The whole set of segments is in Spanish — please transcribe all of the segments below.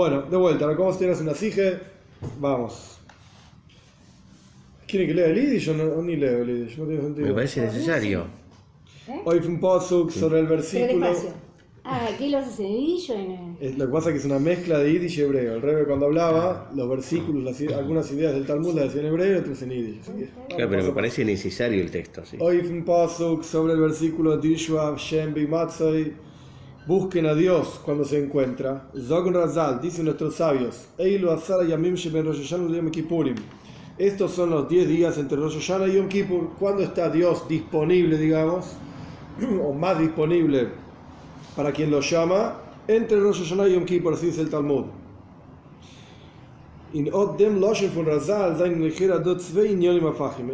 Bueno, de vuelta, cómo se una sige. Vamos. ¿Quieren que lea el Yiddish o no, ni leo el Yiddish? No tiene sentido. Me parece necesario. ¿Eh? Hoy fue un posuk sobre el versículo. Ah, aquí lo haces en yiddish o en... Es- Lo que pasa es que es una mezcla de Yiddish y hebreo. El Rebe cuando hablaba, los versículos, las algunas ideas del Talmud las decía en hebreo y otras en Yiddish. Así que, Claro, pero me parece necesario el texto, sí. Hoy fue un pasuk sobre el versículo Dishwa Shem Bimatzai. Busquen a Dios cuando se encuentra. Zogun Razal, dicen nuestros sabios. Estos son los 10 días entre Rosh Hashanah y Yom Kippur. ¿Cuándo está Dios disponible, digamos? o más disponible para quien lo llama? Entre Rosh Hashanah y Yom Kippur, así dice el Talmud. En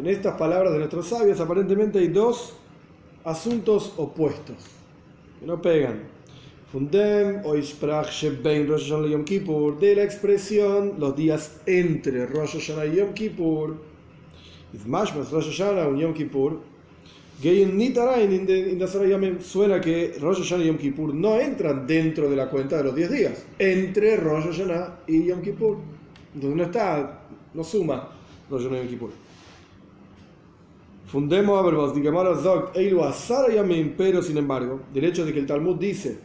estas palabras de nuestros sabios aparentemente hay dos asuntos opuestos que no pegan. Fundem o Isprach Shebein Rosh Hashanah Yom Kippur de la expresión los días entre Rosh Hashanah y Yom Kippur. Izmashmas Rosh Hashanah y Yom Kippur. Gein Nitarain in Yamim. Suena que Rosh Hashanah y Yom Kippur no entran dentro de la cuenta de los 10 días. Entre Rosh Hashanah y Yom Kippur. Entonces no está, no suma Rosh Hashanah y Yom Kippur. Fundemos a verbos, digamos Zog, Eilu Asara Yamim, pero sin embargo, del hecho de que el Talmud dice,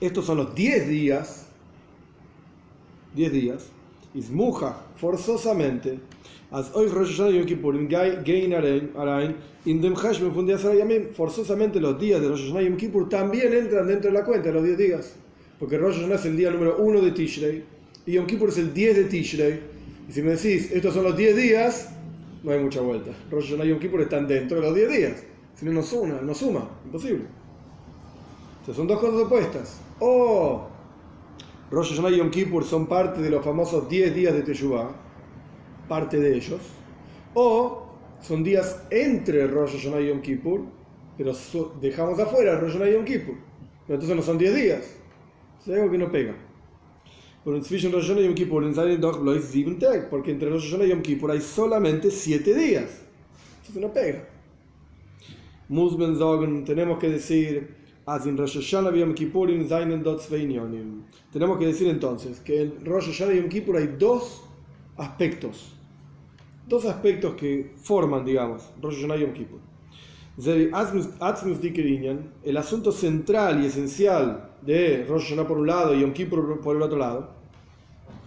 estos son los 10 días, 10 días, Ismuja, forzosamente, as hoy Rosh forzosamente los días de Rosh Hashanah Yom Kippur también entran dentro de la cuenta los 10 días, porque Rosh Hashanah es el día número 1 de Tishrei, y Yom Kippur es el 10 de Tishrei, y si me decís, estos son los 10 días, no hay mucha vuelta. Rosh Hashanah y Yom Kippur están dentro de los 10 días. Si no, no suma, no suma. Imposible. O sea, son dos cosas opuestas. O Rosh Hashanah y Yom Kippur son parte de los famosos 10 días de Teshuvah. Parte de ellos. O son días entre Rosh Hashanah y Yom Kippur. Pero dejamos afuera Rosh Hashanah y Yom Kippur. Pero entonces no son 10 días. Es algo que no pega. Rosh Hashanah y Yom Kippur porque entre Rosh Hashanah y Yom Kippur hay solamente siete días. Entonces no pega. Musben sagen, tenemos que decir, in Rosh Hashanah y Yom Kippur. Tenemos que decir entonces que en Rosh Hashanah y Yom Kippur hay dos aspectos. Dos aspectos que forman, digamos, Rosh Hashanah y Yom Kippur. El asunto central y esencial de Rosh Hashanah por un lado y Yom Kippur por el otro lado,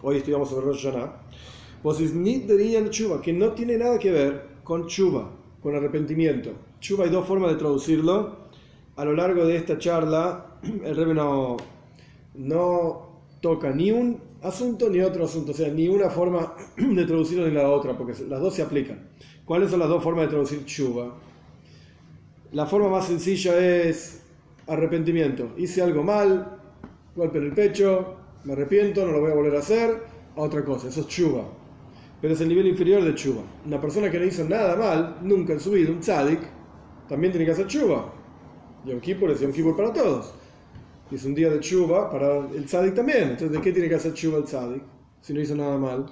hoy estudiamos sobre Rosh Hashanah, que no tiene nada que ver con Tshuva, con arrepentimiento. Tshuva hay dos formas de traducirlo. A lo largo de esta charla, el Rebbe no, no toca ni un asunto ni otro asunto, o sea, ni una forma de traducirlo ni la otra, porque las dos se aplican. ¿Cuáles son las dos formas de traducir Tshuva? La forma más sencilla es arrepentimiento. Hice algo mal, golpe en el pecho, me arrepiento, no lo voy a volver a hacer, a otra cosa. Eso es chuba. Pero es el nivel inferior de chuba. Una persona que no hizo nada mal, nunca en su vida, un tzadik, también tiene que hacer chuba. Yom Kippur es Yom Kippur para todos. Y es un día de chuba para el tzadik también. Entonces, ¿de qué tiene que hacer chuba el tzadik si no hizo nada mal?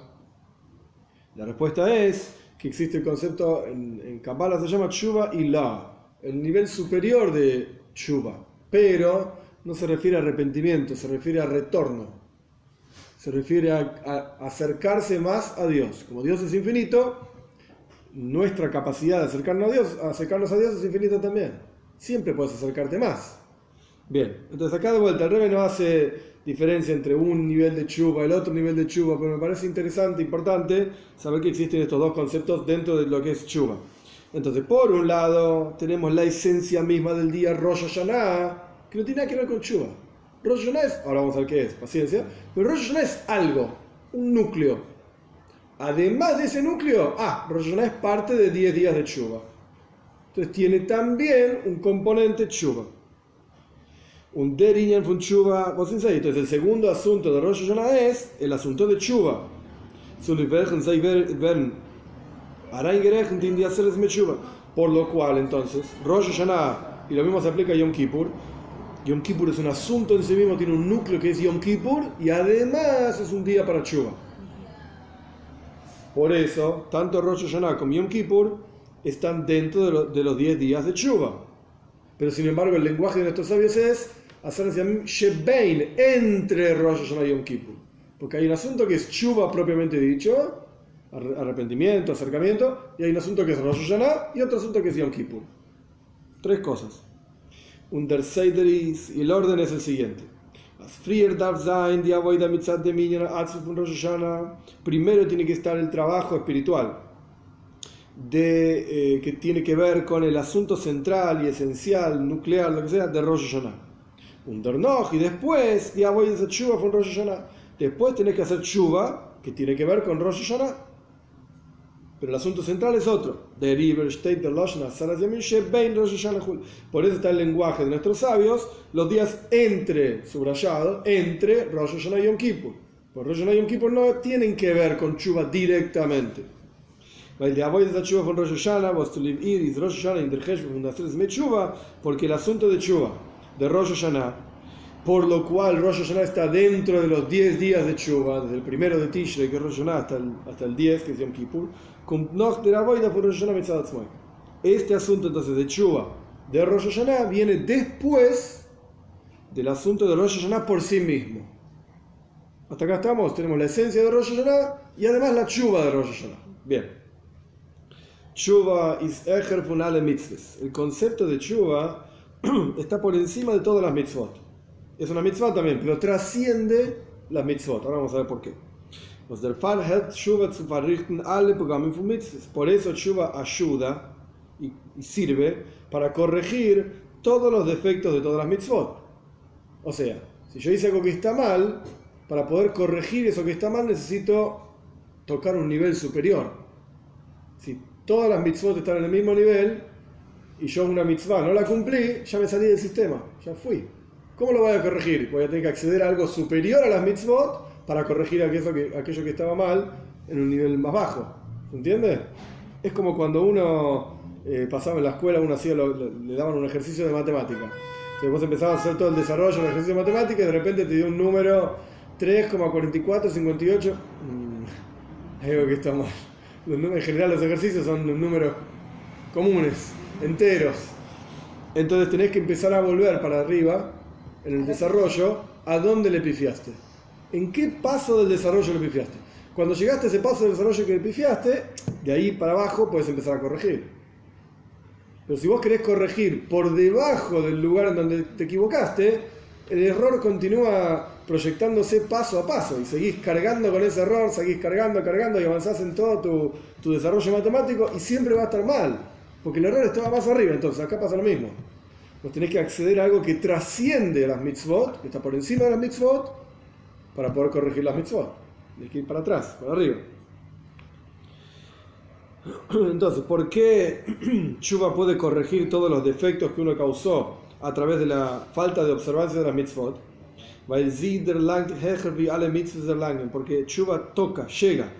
La respuesta es que existe el concepto, en, en Kabbalah se llama chuba y la, el nivel superior de chuba, pero no se refiere a arrepentimiento, se refiere a retorno, se refiere a, a acercarse más a Dios. Como Dios es infinito, nuestra capacidad de acercarnos a Dios, acercarnos a Dios es infinita también. Siempre puedes acercarte más. Bien, entonces acá de vuelta, el Rebe no hace diferencia entre un nivel de chuba y el otro nivel de chuba, pero me parece interesante, importante saber que existen estos dos conceptos dentro de lo que es chuba. Entonces, por un lado, tenemos la esencia misma del día Rosh Hashanah, que no tiene nada que ver con chuba. Rosh Hashanah es, ahora vamos a ver qué es, paciencia, pero Rosh Hashanah es algo, un núcleo. Además de ese núcleo, ah, Rosh Hashanah es parte de 10 días de chuba. Entonces tiene también un componente chuba. Un derinyan von vos Entonces el segundo asunto de Rosh Hashanah es el asunto de chuba. Por lo cual entonces, Rosh Hashanah, y lo mismo se aplica a Yom Kippur, Yom Kippur es un asunto en sí mismo, tiene un núcleo que es Yom Kippur y además es un día para chuba. Por eso, tanto Rosh Hashanah como Yom Kippur están dentro de, lo- de los 10 días de Chuba. Pero sin embargo, el lenguaje de nuestros sabios es hacer Shebein entre Rosh Hashanah y Yom Kippur. Porque hay un asunto que es chuva propiamente dicho, ar- arrepentimiento, acercamiento, y hay un asunto que es Rosh Hashanah y otro asunto que es Yom Kippur. Tres cosas. Y el orden es el siguiente. Primero tiene que estar el trabajo espiritual de, eh, que tiene que ver con el asunto central y esencial, nuclear, lo que sea, de Rosh Hashanah. Un dernoch y después, ya voy a hacer con Rosh. Después tenés que hacer chuva, que tiene que ver con Rosh Hashanah. Pero el asunto central es otro. Rosh Hashanah Hul. Por eso está el lenguaje de nuestros sabios, los días entre, subrayado, entre Rosh Hashanah y Yom Kippur. Por Rosh Hashanah y Yom no tienen que ver con chuva directamente. Weil die Avoid der Tshuva von Rosh Hashanah, was to live ir, is Rosh Hashanah in der Cheshbon der Tres mit Tshuva, porque el asunto de Tshuva, de Rosh Hashanah, por lo cual Rosh Hashanah está dentro de los 10 días de Tshuva, desde el primero de Tishrei, que es Rosh Hashanah, hasta el, hasta el 10, que es Yom Kippur, kommt noch der Avoid von Rosh Hashanah mitzad Atzmai. Este asunto entonces de Tshuva, de Rosh Hashanah, viene después del asunto de Rosh Hashanah por sí mismo. Hasta acá estamos, tenemos la esencia de Rosh Hashanah y además la Tshuva de Rosh Hashanah. Bien. Tshuva is echer von alle mitzvahs. El concepto de Tshuva está por encima de todas las mitzvot. Es una mitzvah también, pero trasciende las mitzvot. Ahora vamos a ver por qué. Por eso Tshuva ayuda y sirve para corregir todos los defectos de todas las mitzvot. O sea, si yo hice algo que está mal, para poder corregir eso que está mal necesito tocar un nivel superior. Si todas las mitzvot están en el mismo nivel y yo una mitzvah no la cumplí, ya me salí del sistema, ya fui. ¿Cómo lo voy a corregir? Voy a tener que acceder a algo superior a las mitzvot para corregir aquello que, estaba mal en un nivel más bajo. ¿Se entiende? Es como cuando uno eh, pasaba en la escuela, uno hacía lo- le daban un ejercicio de matemática. Entonces vos empezabas a hacer todo el desarrollo del ejercicio de matemática y de repente te dio un número 3,4458. Mm, algo que está mal. En general los ejercicios son números comunes, enteros. Entonces tenés que empezar a volver para arriba en el desarrollo a dónde le pifiaste. ¿En qué paso del desarrollo le pifiaste? Cuando llegaste a ese paso del desarrollo que le pifiaste, de ahí para abajo puedes empezar a corregir. Pero si vos querés corregir por debajo del lugar en donde te equivocaste, el error continúa proyectándose paso a paso y seguís cargando con ese error, seguís cargando, cargando y avanzás en todo tu, tu desarrollo matemático y siempre va a estar mal, porque el error estaba más arriba, entonces acá pasa lo mismo. Vos tenés que acceder a algo que trasciende las mitzvot, que está por encima de las mitzvot, para poder corregir las mitzvot. Tienes que ir para atrás, para arriba. Entonces, ¿por qué Chuba puede corregir todos los defectos que uno causó a través de la falta de observancia de las mitzvot? Porque Chuba toca, llega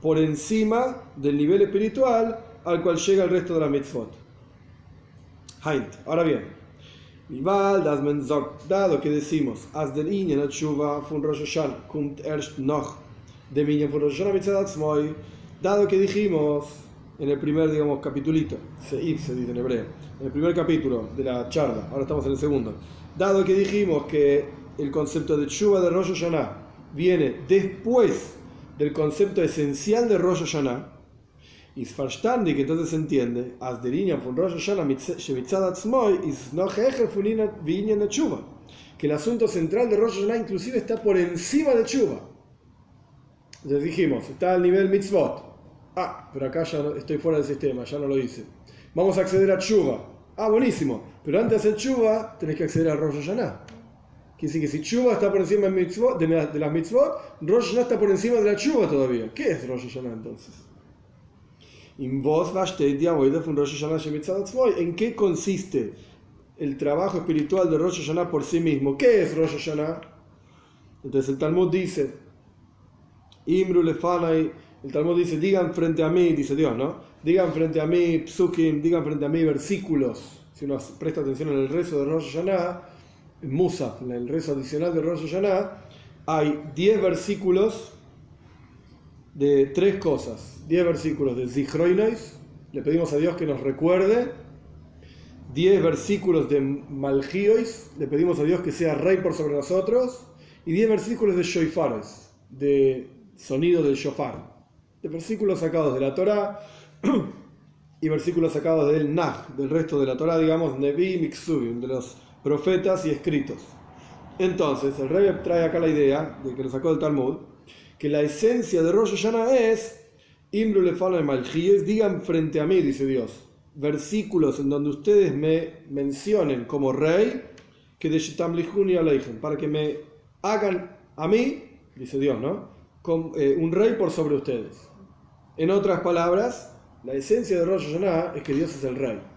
por encima del nivel espiritual al cual llega el resto de las mitzvot. Heint. Ahora bien, dado que decimos, as der Inyan Shuva von Rosh Hashanah kommt erst noch dem Inyan von Rosh Hashanah dado que dijimos en el primer, digamos, capitulito, Seif se dice en hebreo, en el primer capítulo de la charla, ahora estamos en el segundo, dado que dijimos que el concepto de Shuva de Rosh Hashanah viene después del concepto esencial de Rosh Hashanah, ist verstandig, entonces se entiende, von Rosh Hashanah. Que el asunto central de Rosh Hashanah inclusive está por encima de Tshuva. Entonces dijimos, está al nivel mitzvot. Ah, pero acá ya estoy fuera del sistema, ya no lo hice. Vamos a acceder a Tshuva. Ah, buenísimo. Pero antes de hacer Tshuva, tenés que acceder a Rosh Hashanah. Quiere decir que si Tshuva está por encima de, mitzvot- de de las mitzvot, Rosh Hashanah está por encima de la Tshuva todavía. ¿Qué es Rosh Hashanah entonces? ¿En qué consiste el trabajo espiritual de Rosh Hashanah por sí mismo? ¿Qué es Rosh Hashanah? Entonces el Talmud dice, Imru lefanai, el Talmud dice, digan frente a mí, dice Dios, ¿no? Digan frente a mí psukim, digan frente a mí versículos. Si uno presta atención en el rezo de Rosh Hashanah, Musaf, el rezo adicional de Rosh Hashanah, hay 10 versículos de tres cosas. 10 versículos de Zichroinois, le pedimos a Dios que nos recuerde. 10 versículos de Malgiois, le pedimos a Dios que sea rey por sobre nosotros. y 10 versículos de shoifares, de sonido del shofar, de versículos sacados de la Torá y versículos sacados del Nah, del resto de la Torá, digamos, Nevi Miksubim, de los profetas y escritos. Entonces, el rey trae acá la idea, de que lo sacó del Talmud, que la esencia de Rosh Hashanah es Imru Malchíes, digan frente a mí, dice Dios, versículos en donde ustedes me mencionen como rey, que de Shetamlihuni Aleichem, para que me hagan a mí, dice Dios, ¿no? Eh, un rey por sobre ustedes. En otras palabras, la esencia de Rosh Hashanah es que Dios es el rey.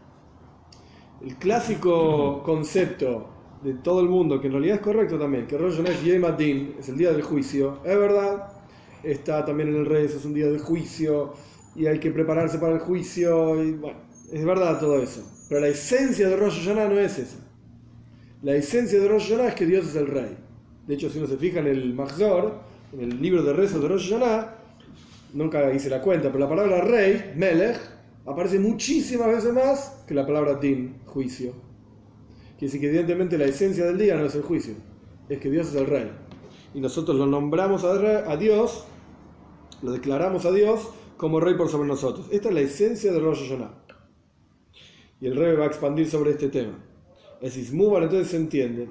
El clásico concepto de todo el mundo, que en realidad es correcto también, que Rosh Hashanah es el día del juicio, es verdad, está también en el rey, es un día de juicio y hay que prepararse para el juicio. Y bueno, es verdad todo eso. Pero la esencia de Rosh Hashanah no es esa. La esencia de Rosh Hashanah es que Dios es el rey. De hecho, si uno se fija en el Mahzor, en el libro de rezos de Rosh Hashanah, nunca hice la cuenta, pero la palabra rey, Melech, aparece muchísimas veces más que la palabra din, juicio. Quiere decir que evidentemente la esencia del día no es el juicio, es que Dios es el rey. Y nosotros lo nombramos a, Dios lo declaramos a Dios como rey por sobre nosotros. Esta es la esencia de Rosh Hashanah. Y el rey va a expandir sobre este tema. Es Ismubar, entonces se entiende.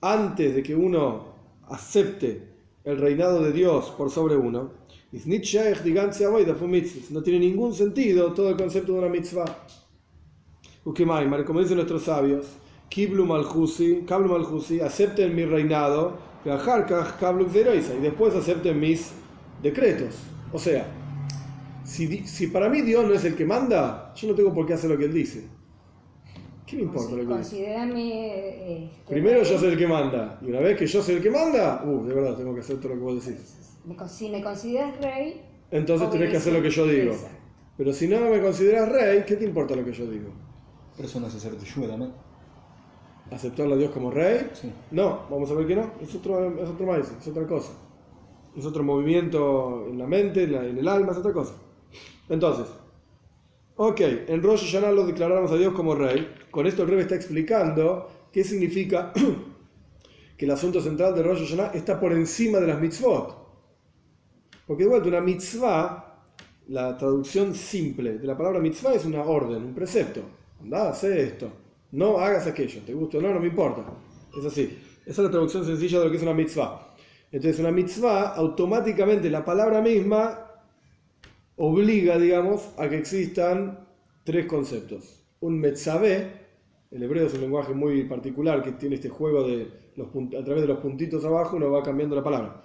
Antes de que uno acepte el reinado de Dios por sobre uno, no tiene ningún sentido todo el concepto de una mitzvah. Como dicen nuestros sabios, Kiblu Malhusi, acepten mi reinado y después acepten mis decretos. O sea, si, si, para mí Dios no es el que manda, yo no tengo por qué hacer lo que Él dice. ¿Qué me importa lo que dice? Eh, Primero yo soy el que manda. Y una vez que yo soy el que manda, uh, de verdad tengo que hacer todo lo que vos decís. Si me consideras rey, entonces tenés que hacer lo que yo digo. Pero si no me consideras rey, ¿qué te importa lo que yo digo? Pero eso no es hacer de también aceptarlo a Dios como rey. No, vamos a ver que no, es otro, es otro maíz, es otra cosa. Es otro movimiento en la mente, en, el alma, es otra cosa. Entonces, ok, en Rosh Hashanah lo declaramos a Dios como rey. Con esto el rey está explicando qué significa que el asunto central de Rosh Hashanah está por encima de las mitzvot. Porque de vuelta, una mitzvah, la traducción simple de la palabra mitzvah es una orden, un precepto. Anda, hace esto no hagas aquello, te gusta o no, no me importa. Es así. Esa es la traducción sencilla de lo que es una mitzvah. Entonces, una mitzvah, automáticamente la palabra misma obliga, digamos, a que existan tres conceptos. Un metzabé, el hebreo es un lenguaje muy particular que tiene este juego de los a través de los puntitos abajo uno va cambiando la palabra.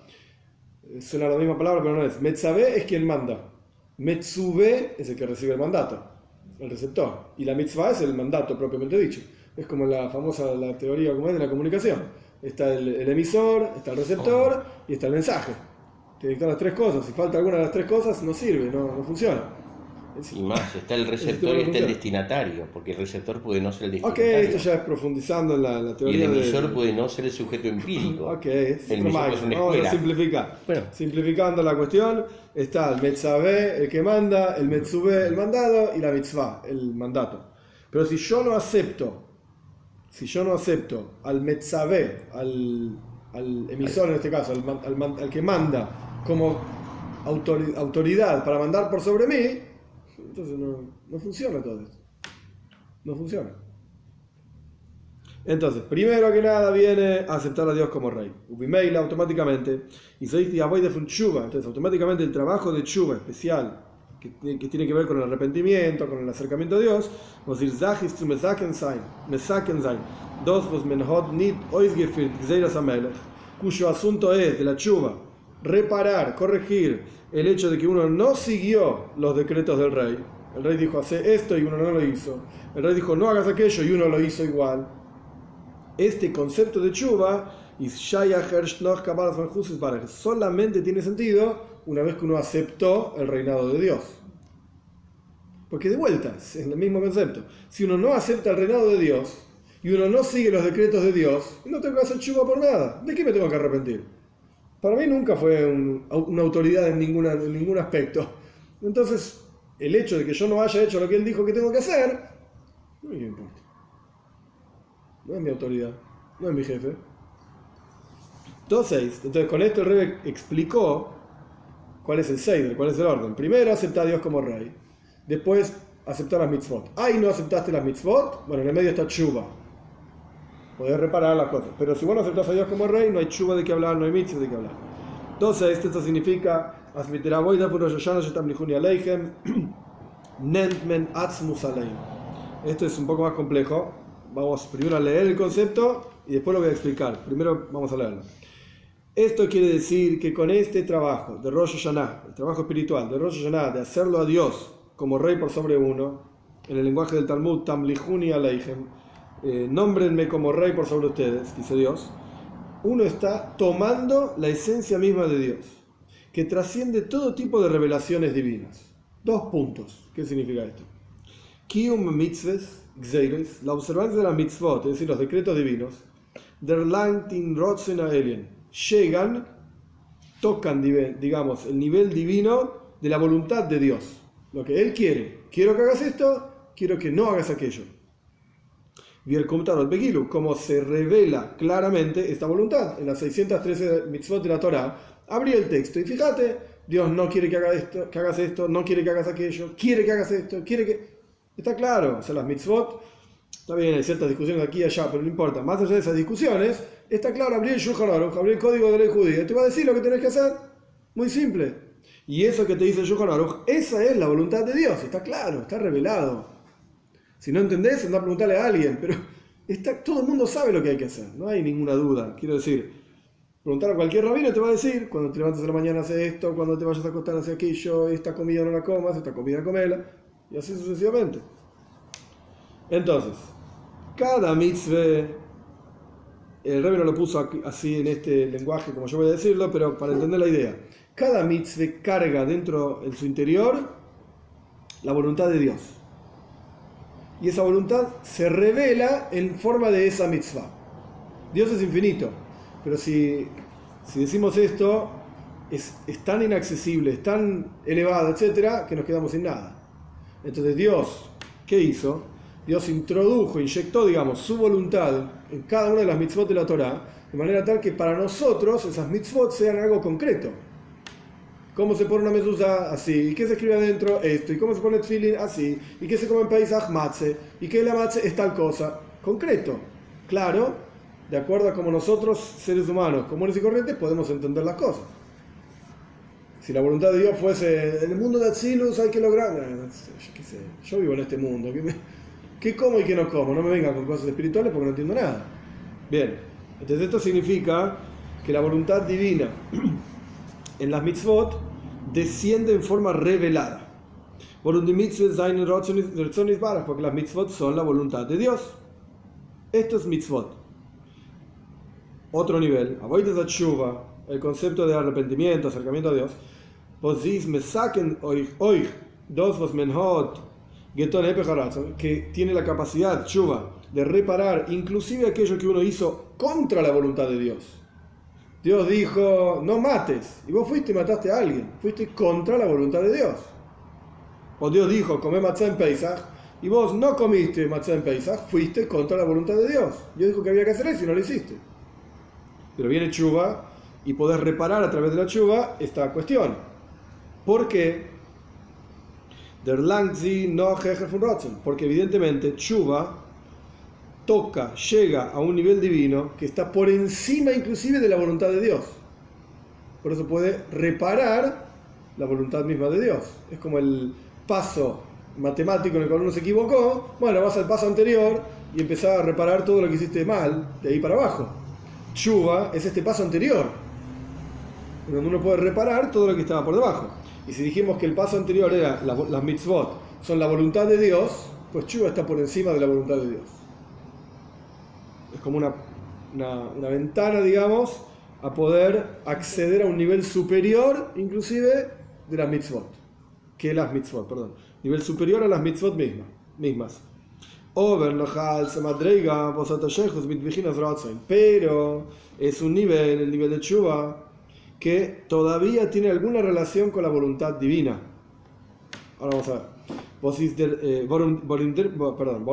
Suena la misma palabra, pero no es. Metzabé es quien manda. Metzube es el que recibe el mandato el receptor. Y la mitzvah es el mandato propiamente dicho. Es como la famosa la teoría como es de la comunicación. Está el, emisor, está el receptor y está el mensaje. Tiene que estar las tres cosas. Si falta alguna de las tres cosas, no sirve, no, no funciona. Y más, está el receptor y está el destinatario, porque el receptor puede no ser el destinatario. Ok, esto ya es profundizando en la, teoría. Y el emisor puede no ser el sujeto empírico. Ok, es el emisor es una Vamos a simplificar. Simplificando la cuestión, está el Metzabé, el que manda, el Metzubé, el mandado, y la Mitzvah, el mandato. Pero si yo no acepto, si yo no acepto al Metzabé, al, al emisor en este caso, al, al que manda como autoridad para mandar por sobre mí, entonces no, funciona todo esto. No funciona. Entonces, primero que nada viene a aceptar a Dios como rey. Ubimeila automáticamente. Y se dice voy de Chuba. Entonces, automáticamente el trabajo de Chuba especial, que, tiene que ver con el arrepentimiento, con el acercamiento a Dios, vamos a decir, Zachis zu mesaken sein, mesaken sein, dos vos menhot nit oisgefirt gzeiras amelech, cuyo asunto es de la Chuba, reparar, corregir el hecho de que uno no siguió los decretos del rey. El rey dijo, hace esto y uno no lo hizo. El rey dijo, no hagas aquello y uno lo hizo igual. Este concepto de chuva solamente tiene sentido una vez que uno aceptó el reinado de Dios. Porque de vuelta, es el mismo concepto. Si uno no acepta el reinado de Dios y uno no sigue los decretos de Dios, no tengo que hacer chuva por nada. ¿De qué me tengo que arrepentir? Para mí nunca fue una autoridad en, ninguna, en ningún aspecto. Entonces, el hecho de que yo no haya hecho lo que él dijo que tengo que hacer, no me importa. no es mi autoridad, no es mi jefe. 2.6. Entonces con esto el rey explicó cuál es el Seider, cuál es el orden. Primero acepta a Dios como rey, después aceptar las mitzvot. Ay, no aceptaste las mitzvot, bueno, en el medio está chuba. Podés reparar las cosas. Pero si vos no aceptás a Dios como rey, no hay chuba de qué hablar, no hay mitzvot de qué hablar. Entonces, esto significa esto es un poco más complejo. Vamos primero a leer el concepto y después lo voy a explicar. Primero vamos a leerlo. Esto quiere decir que con este trabajo de Rosh Hashanah, el trabajo espiritual de Rosh Hashanah, de hacerlo a Dios como rey por sobre uno, en el lenguaje del Talmud, Tamlihuni Aleichem, eh, nómbrenme como rey por sobre ustedes, dice Dios, uno está tomando la esencia misma de Dios, que trasciende todo tipo de revelaciones divinas. Dos puntos. ¿Qué significa esto? Kium mitzvahs, la observancia de las mitzvot, es decir, los decretos divinos, der Langtin Rotzen Alien, llegan, tocan, digamos, el nivel divino de la voluntad de Dios. Lo que Él quiere. Quiero que hagas esto, quiero que no hagas aquello. Y el al Begilu, como se revela claramente esta voluntad. En las 613 mitzvot de la Torah, abrí el texto y fíjate, Dios no quiere que, esto, que hagas esto, no quiere que hagas aquello, quiere que hagas esto, quiere que... Está claro, o sea, las mitzvot, está bien, hay ciertas discusiones aquí y allá, pero no importa. Más allá de esas discusiones, está claro, abrí el Shulchan abrí el código de ley judía, te va a decir lo que tenés que hacer. Muy simple. Y eso que te dice el Shulchan esa es la voluntad de Dios, está claro, está revelado. Si no entendés, anda a preguntarle a alguien, pero está, todo el mundo sabe lo que hay que hacer, no hay ninguna duda. Quiero decir, preguntar a cualquier rabino te va a decir, cuando te levantas en la mañana hace esto, cuando te vayas a acostar hace aquello, esta comida no la comas, esta comida comela, y así sucesivamente. Entonces, cada mitzvah, el rabino lo puso así en este lenguaje, como yo voy a decirlo, pero para entender la idea, cada mitzvah carga dentro, en su interior, la voluntad de Dios y esa voluntad se revela en forma de esa mitzvah. Dios es infinito, pero si, si decimos esto, es, tan inaccesible, es tan elevado, etcétera, que nos quedamos sin nada. Entonces, Dios, ¿qué hizo? Dios introdujo, inyectó, digamos, su voluntad en cada una de las mitzvot de la Torah, de manera tal que para nosotros esas mitzvot sean algo concreto. ¿Cómo se pone una medusa? Así. ¿Y qué se escribe adentro? Esto. ¿Y cómo se pone tefilin? Así. ¿Y qué se come en paisaj? Matze. ¿Y qué la matze es tal cosa? Concreto. Claro, de acuerdo a cómo nosotros, seres humanos comunes y corrientes, podemos entender las cosas. Si la voluntad de Dios fuese, en el mundo de Atsilus hay que lograr... Yo, qué sé, yo vivo en este mundo. ¿Qué, ¿Qué como y qué no como? No me vengan con cosas espirituales porque no entiendo nada. Bien, entonces esto significa que la voluntad divina en las mitzvot desciende en forma revelada. Porque las mitzvot son la voluntad de Dios. Esto es mitzvot. Otro nivel, el concepto de arrepentimiento, acercamiento a Dios. que tiene la capacidad, chuva, de reparar inclusive aquello que uno hizo contra la voluntad de Dios. Dios dijo, no mates, y vos fuiste y mataste a alguien, fuiste contra la voluntad de Dios. O Dios dijo, come matzah en Pesach, y vos no comiste matzah en Pesach, fuiste contra la voluntad de Dios. Dios dijo que había que hacer eso y no lo hiciste. Pero viene chuva y podés reparar a través de la chuva esta cuestión. ¿Por qué? Der no Porque evidentemente chuva toca, llega a un nivel divino que está por encima inclusive de la voluntad de Dios. Por eso puede reparar la voluntad misma de Dios. Es como el paso matemático en el cual uno se equivocó. Bueno, vas al paso anterior y empezás a reparar todo lo que hiciste mal de ahí para abajo. Chuba es este paso anterior, donde uno puede reparar todo lo que estaba por debajo. Y si dijimos que el paso anterior era las mitzvot, son la voluntad de Dios, pues Chuba está por encima de la voluntad de Dios como una, una, ventana, digamos, a poder acceder a un nivel superior, inclusive, de las mitzvot. Que las mitzvot, perdón. Nivel superior a las mitzvot mismas. mismas. Pero es un nivel, el nivel de Chuba, que todavía tiene alguna relación con la voluntad divina. Ahora vamos a ver. Eh, perdón,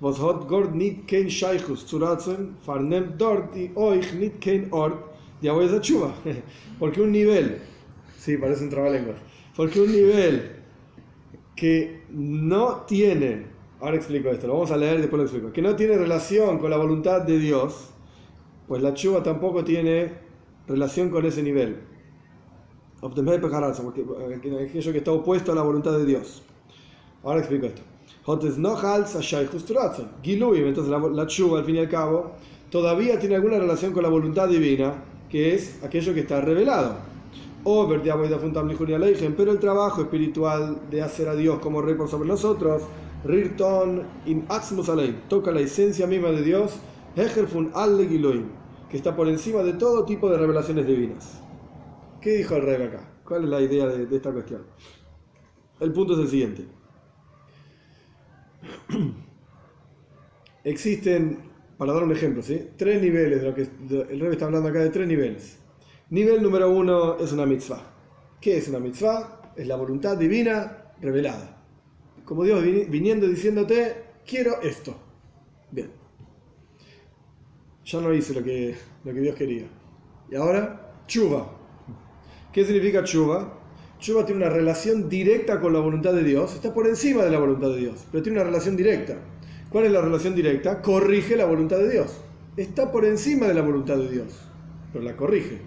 was Gott nicht kein Scheichus zu ratzen, vernimmt dort nicht kein Ort, es chuva. Porque un nivel, sí, parece un trabalenguas, porque un nivel que no tiene, ahora explico esto, lo vamos a leer y después lo explico, que no tiene relación con la voluntad de Dios, pues la chuva tampoco tiene relación con ese nivel. Porque eh, aquello que está opuesto a la voluntad de Dios. Ahora explico esto. Entonces la, la chuva al fin y al cabo todavía tiene alguna relación con la voluntad divina, que es aquello que está revelado. Pero el trabajo espiritual de hacer a Dios como rey por sobre nosotros, Rirton in toca la esencia misma de Dios, que está por encima de todo tipo de revelaciones divinas. ¿Qué dijo el rey acá? ¿Cuál es la idea de esta cuestión? El punto es el siguiente. Existen, para dar un ejemplo, ¿sí? tres niveles de lo que el rey está hablando acá de tres niveles. Nivel número uno es una mitzvah. ¿Qué es una mitzvah? Es la voluntad divina revelada. Como Dios viniendo diciéndote, quiero esto. Bien. Ya no hice lo que, lo que Dios quería. Y ahora, chuva. ¿Qué significa chuva? Chuba tiene una relación directa con la voluntad de Dios, está por encima de la voluntad de Dios, pero tiene una relación directa. ¿Cuál es la relación directa? Corrige la voluntad de Dios. Está por encima de la voluntad de Dios, pero la corrige.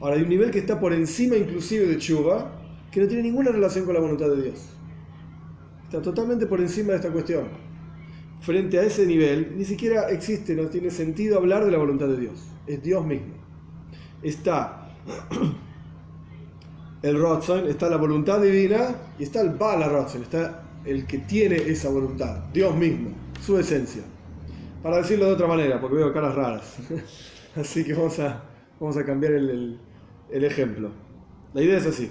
Ahora hay un nivel que está por encima inclusive de Chuba, que no tiene ninguna relación con la voluntad de Dios. Está totalmente por encima de esta cuestión. Frente a ese nivel, ni siquiera existe, no tiene sentido hablar de la voluntad de Dios. Es Dios mismo. Está el Rotzen, está la voluntad divina y está el Bala Rotzen, está el que tiene esa voluntad, Dios mismo, su esencia. Para decirlo de otra manera, porque veo caras raras. Así que vamos a, vamos a cambiar el, ejemplo. La idea es así.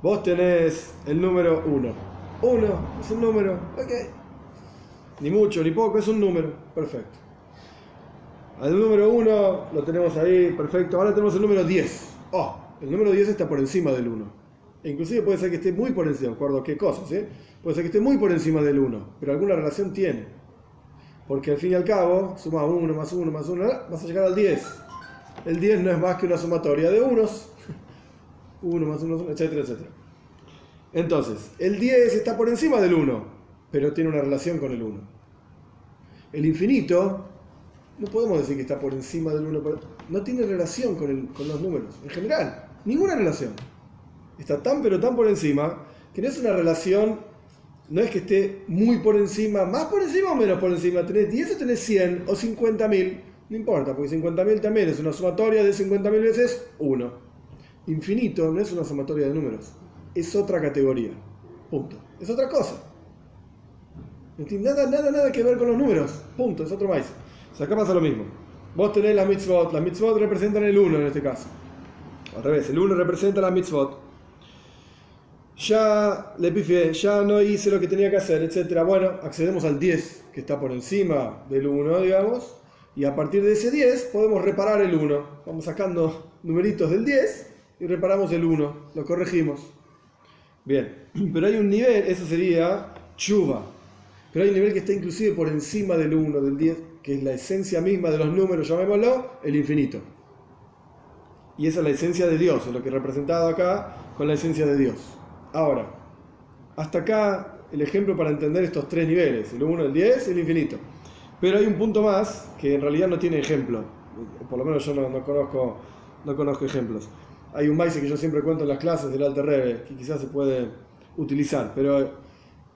Vos tenés el número 1. 1 es un número, ok. Ni mucho ni poco, es un número, perfecto. El número 1 lo tenemos ahí, perfecto. Ahora tenemos el número 10. Oh, el número 10 está por encima del 1. E inclusive puede ser que esté muy por encima, acuerdo qué cosas, ¿eh? Puede ser que esté muy por encima del 1, pero alguna relación tiene. Porque al fin y al cabo, suma 1 más 1 más 1, vas a llegar al 10. El 10 no es más que una sumatoria de unos. 1 más 1, etcétera, etcétera. Entonces, el 10 está por encima del 1, pero tiene una relación con el 1. El infinito no podemos decir que está por encima del 1, no tiene relación con, con, los números, en general, ninguna relación. Está tan pero tan por encima que no es una relación, no es que esté muy por encima, más por encima o menos por encima, tenés 10 o tenés 100 o 50.000, no importa, porque 50.000 también es una sumatoria de 50.000 veces 1. Infinito no es una sumatoria de números, es otra categoría, punto, es otra cosa. No nada, nada, nada que ver con los números, punto, es otro maíz acá pasa lo mismo. Vos tenés la mitzvot, las mitzvot representan el 1 en este caso. Al revés, el 1 representa la mitzvot. Ya le pifié, ya no hice lo que tenía que hacer, etc. Bueno, accedemos al 10, que está por encima del 1, digamos. Y a partir de ese 10 podemos reparar el 1. Vamos sacando numeritos del 10 y reparamos el 1, lo corregimos. Bien, pero hay un nivel, eso sería chuva. Pero hay un nivel que está inclusive por encima del 1, del 10, que es la esencia misma de los números, llamémoslo, el infinito. Y esa es la esencia de Dios, es lo que he representado acá con la esencia de Dios. Ahora, hasta acá el ejemplo para entender estos tres niveles, el 1, el 10 y el infinito. Pero hay un punto más que en realidad no tiene ejemplo, por lo menos yo no, conozco, no conozco ejemplos. Hay un maíz que yo siempre cuento en las clases del Alter Rebbe, que quizás se puede utilizar, pero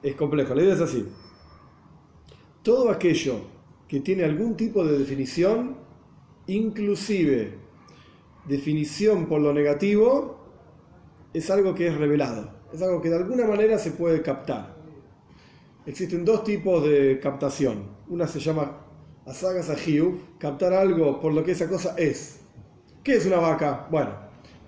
es complejo. La idea es así. Todo aquello que tiene algún tipo de definición, inclusive definición por lo negativo, es algo que es revelado, es algo que de alguna manera se puede captar. Existen dos tipos de captación. Una se llama asagas captar algo por lo que esa cosa es. ¿Qué es una vaca? Bueno,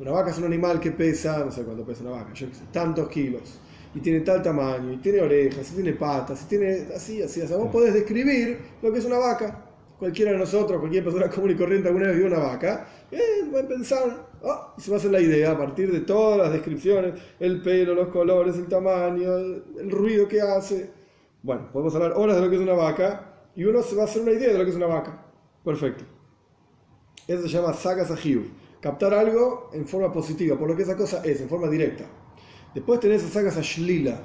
una vaca es un animal que pesa, no sé cuánto pesa una vaca, yo sé, tantos kilos y tiene tal tamaño, y tiene orejas, y tiene patas, y tiene así, así, así. Vos podés describir lo que es una vaca. Cualquiera de nosotros, cualquier persona común y corriente alguna vez vio una vaca, eh, va a pensar, oh, se va a hacer la idea a partir de todas las descripciones, el pelo, los colores, el tamaño, el, ruido que hace. Bueno, podemos hablar horas de lo que es una vaca y uno se va a hacer una idea de lo que es una vaca. Perfecto. Eso se llama sagas ahiv. Captar algo en forma positiva, por lo que esa cosa es, en forma directa. Después tenés sagas shlila.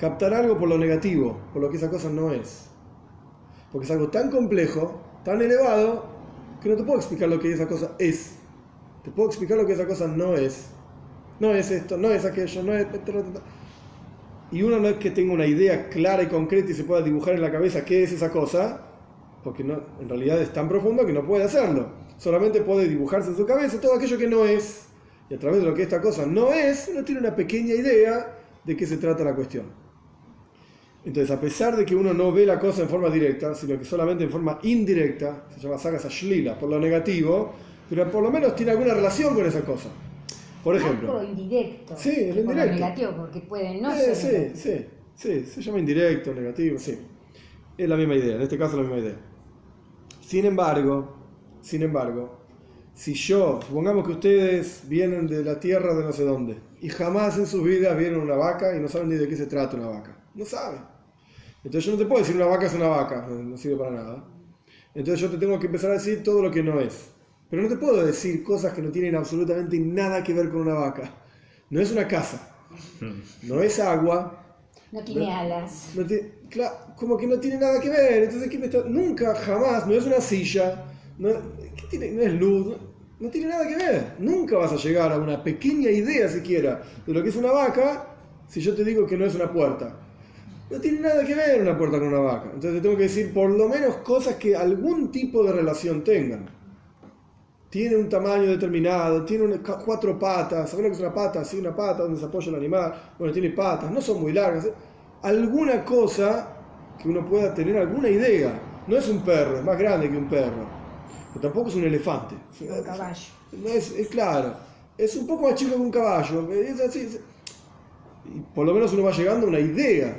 Captar algo por lo negativo, por lo que esa cosa no es. Porque es algo tan complejo, tan elevado, que no te puedo explicar lo que esa cosa es. Te puedo explicar lo que esa cosa no es. No es esto, no es aquello, no es... Y uno no es que tenga una idea clara y concreta y se pueda dibujar en la cabeza qué es esa cosa, porque no, en realidad es tan profundo que no puede hacerlo solamente puede dibujarse en su cabeza todo aquello que no es. Y a través de lo que esta cosa no es, uno tiene una pequeña idea de qué se trata la cuestión. Entonces, a pesar de que uno no ve la cosa en forma directa, sino que solamente en forma indirecta, se llama sagas ashlila, por lo negativo, pero por lo menos tiene alguna relación con esa cosa. Por ejemplo. Por lo indirecto. Sí, el indirecto. Por lo negativo, porque puede no ser. Sí, sí, sí, se llama indirecto, negativo, sí. Es la misma idea, en este caso es la misma idea. Sin embargo, sin embargo, si yo, supongamos que ustedes vienen de la tierra de no sé dónde, y jamás en sus vidas vieron una vaca y no saben ni de qué se trata una vaca, no saben. Entonces yo no te puedo decir una vaca es una vaca, no sirve para nada. Entonces yo te tengo que empezar a decir todo lo que no es. Pero no te puedo decir cosas que no tienen absolutamente nada que ver con una vaca. No es una casa, no es agua. No tiene alas. claro, como que no tiene nada que ver. Entonces, ¿qué me está? nunca, jamás, no es una silla no, no es luz, no tiene nada que ver. Nunca vas a llegar a una pequeña idea siquiera de lo que es una vaca si yo te digo que no es una puerta. No tiene nada que ver una puerta con una vaca. Entonces te tengo que decir por lo menos cosas que algún tipo de relación tengan. Tiene un tamaño determinado, tiene cuatro patas. ¿Sabes lo que es una pata? Sí, una pata donde se apoya el animal. Bueno, tiene patas, no son muy largas. Alguna cosa que uno pueda tener alguna idea. No es un perro, es más grande que un perro tampoco es un elefante. Un caballo. Es, claro, es un poco más chico que un caballo. Es así, y por lo menos uno va llegando a una idea.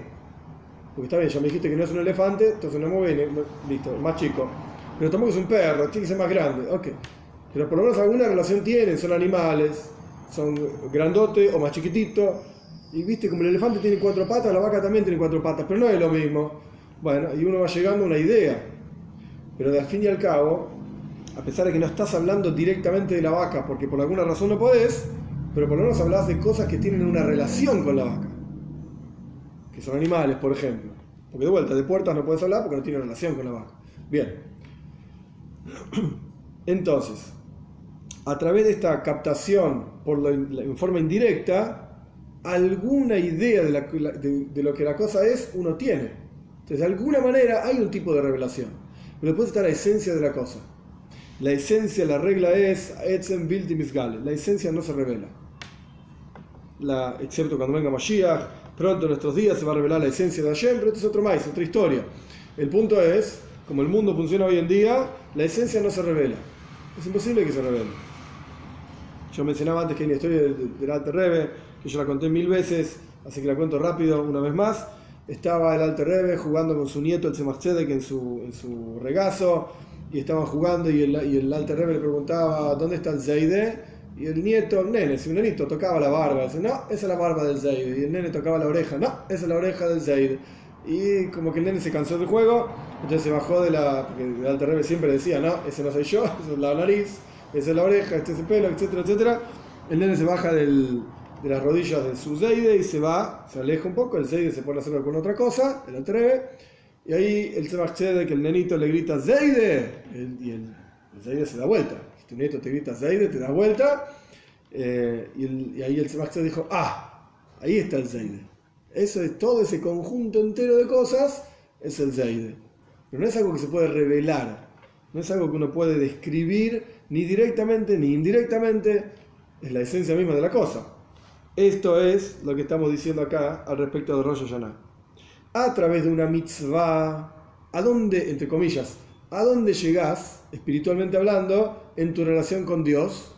Porque está bien, ya me dijiste que no es un elefante, entonces no viene, listo, más chico. Pero tampoco es un perro, tiene que ser más grande. Ok. Pero por lo menos alguna relación tienen, son animales, son grandote o más chiquitito. Y viste, como el elefante tiene cuatro patas, la vaca también tiene cuatro patas, pero no es lo mismo. Bueno, y uno va llegando a una idea. Pero de al fin y al cabo, a pesar de que no estás hablando directamente de la vaca, porque por alguna razón no podés, pero por lo menos hablas de cosas que tienen una relación con la vaca, que son animales, por ejemplo. Porque de vuelta, de puertas no puedes hablar porque no tiene relación con la vaca. Bien. Entonces, a través de esta captación por lo, en forma indirecta, alguna idea de, de, lo que la cosa es, uno tiene. Entonces, de alguna manera hay un tipo de revelación. Pero después está la esencia de la cosa. La esencia, la regla es Etzem Bilti Misgale. La esencia no se revela. La, excepto cuando venga Mashiach, pronto en nuestros días se va a revelar la esencia de Hashem, pero esto es otro más, otra historia. El punto es, como el mundo funciona hoy en día, la esencia no se revela. Es imposible que se revele. Yo mencionaba antes que hay una historia del, Alter Rebbe, que yo la conté mil veces, así que la cuento rápido una vez más. Estaba el Alter Rebbe jugando con su nieto, el Tzemach en su, en su regazo y estaban jugando y el, y el Alter Rebbe le preguntaba, ¿dónde está el Zeide? Y el nieto, el nene, si un nenito tocaba la barba, dice, no, esa es la barba del Zeide. Y el nene tocaba la oreja, no, esa es la oreja del Zeide. Y como que el nene se cansó del juego, entonces se bajó de la. Porque el Alter siempre decía, no, ese no soy yo, esa es la nariz, esa es la oreja, este es el pelo, etcétera, etcétera. El nene se baja del, de las rodillas de su Zeide y se va, se aleja un poco, el Zeide se pone a hacer alguna otra cosa, el Alter y ahí el Tzemach que el nenito le grita Zeide, y el, Zeide se da vuelta. Tu nieto te grita Zeide, te da vuelta. Eh, y, ahí el Tzemach dijo, ah, ahí está el Zeide. Eso es todo ese conjunto entero de cosas, es el Zeide. Pero no es algo que se puede revelar, no es algo que uno puede describir ni directamente ni indirectamente, es la esencia misma de la cosa. Esto es lo que estamos diciendo acá al respecto de Rosh Hashanah a través de una mitzvah, ¿a dónde, entre comillas, a dónde llegás, espiritualmente hablando, en tu relación con Dios?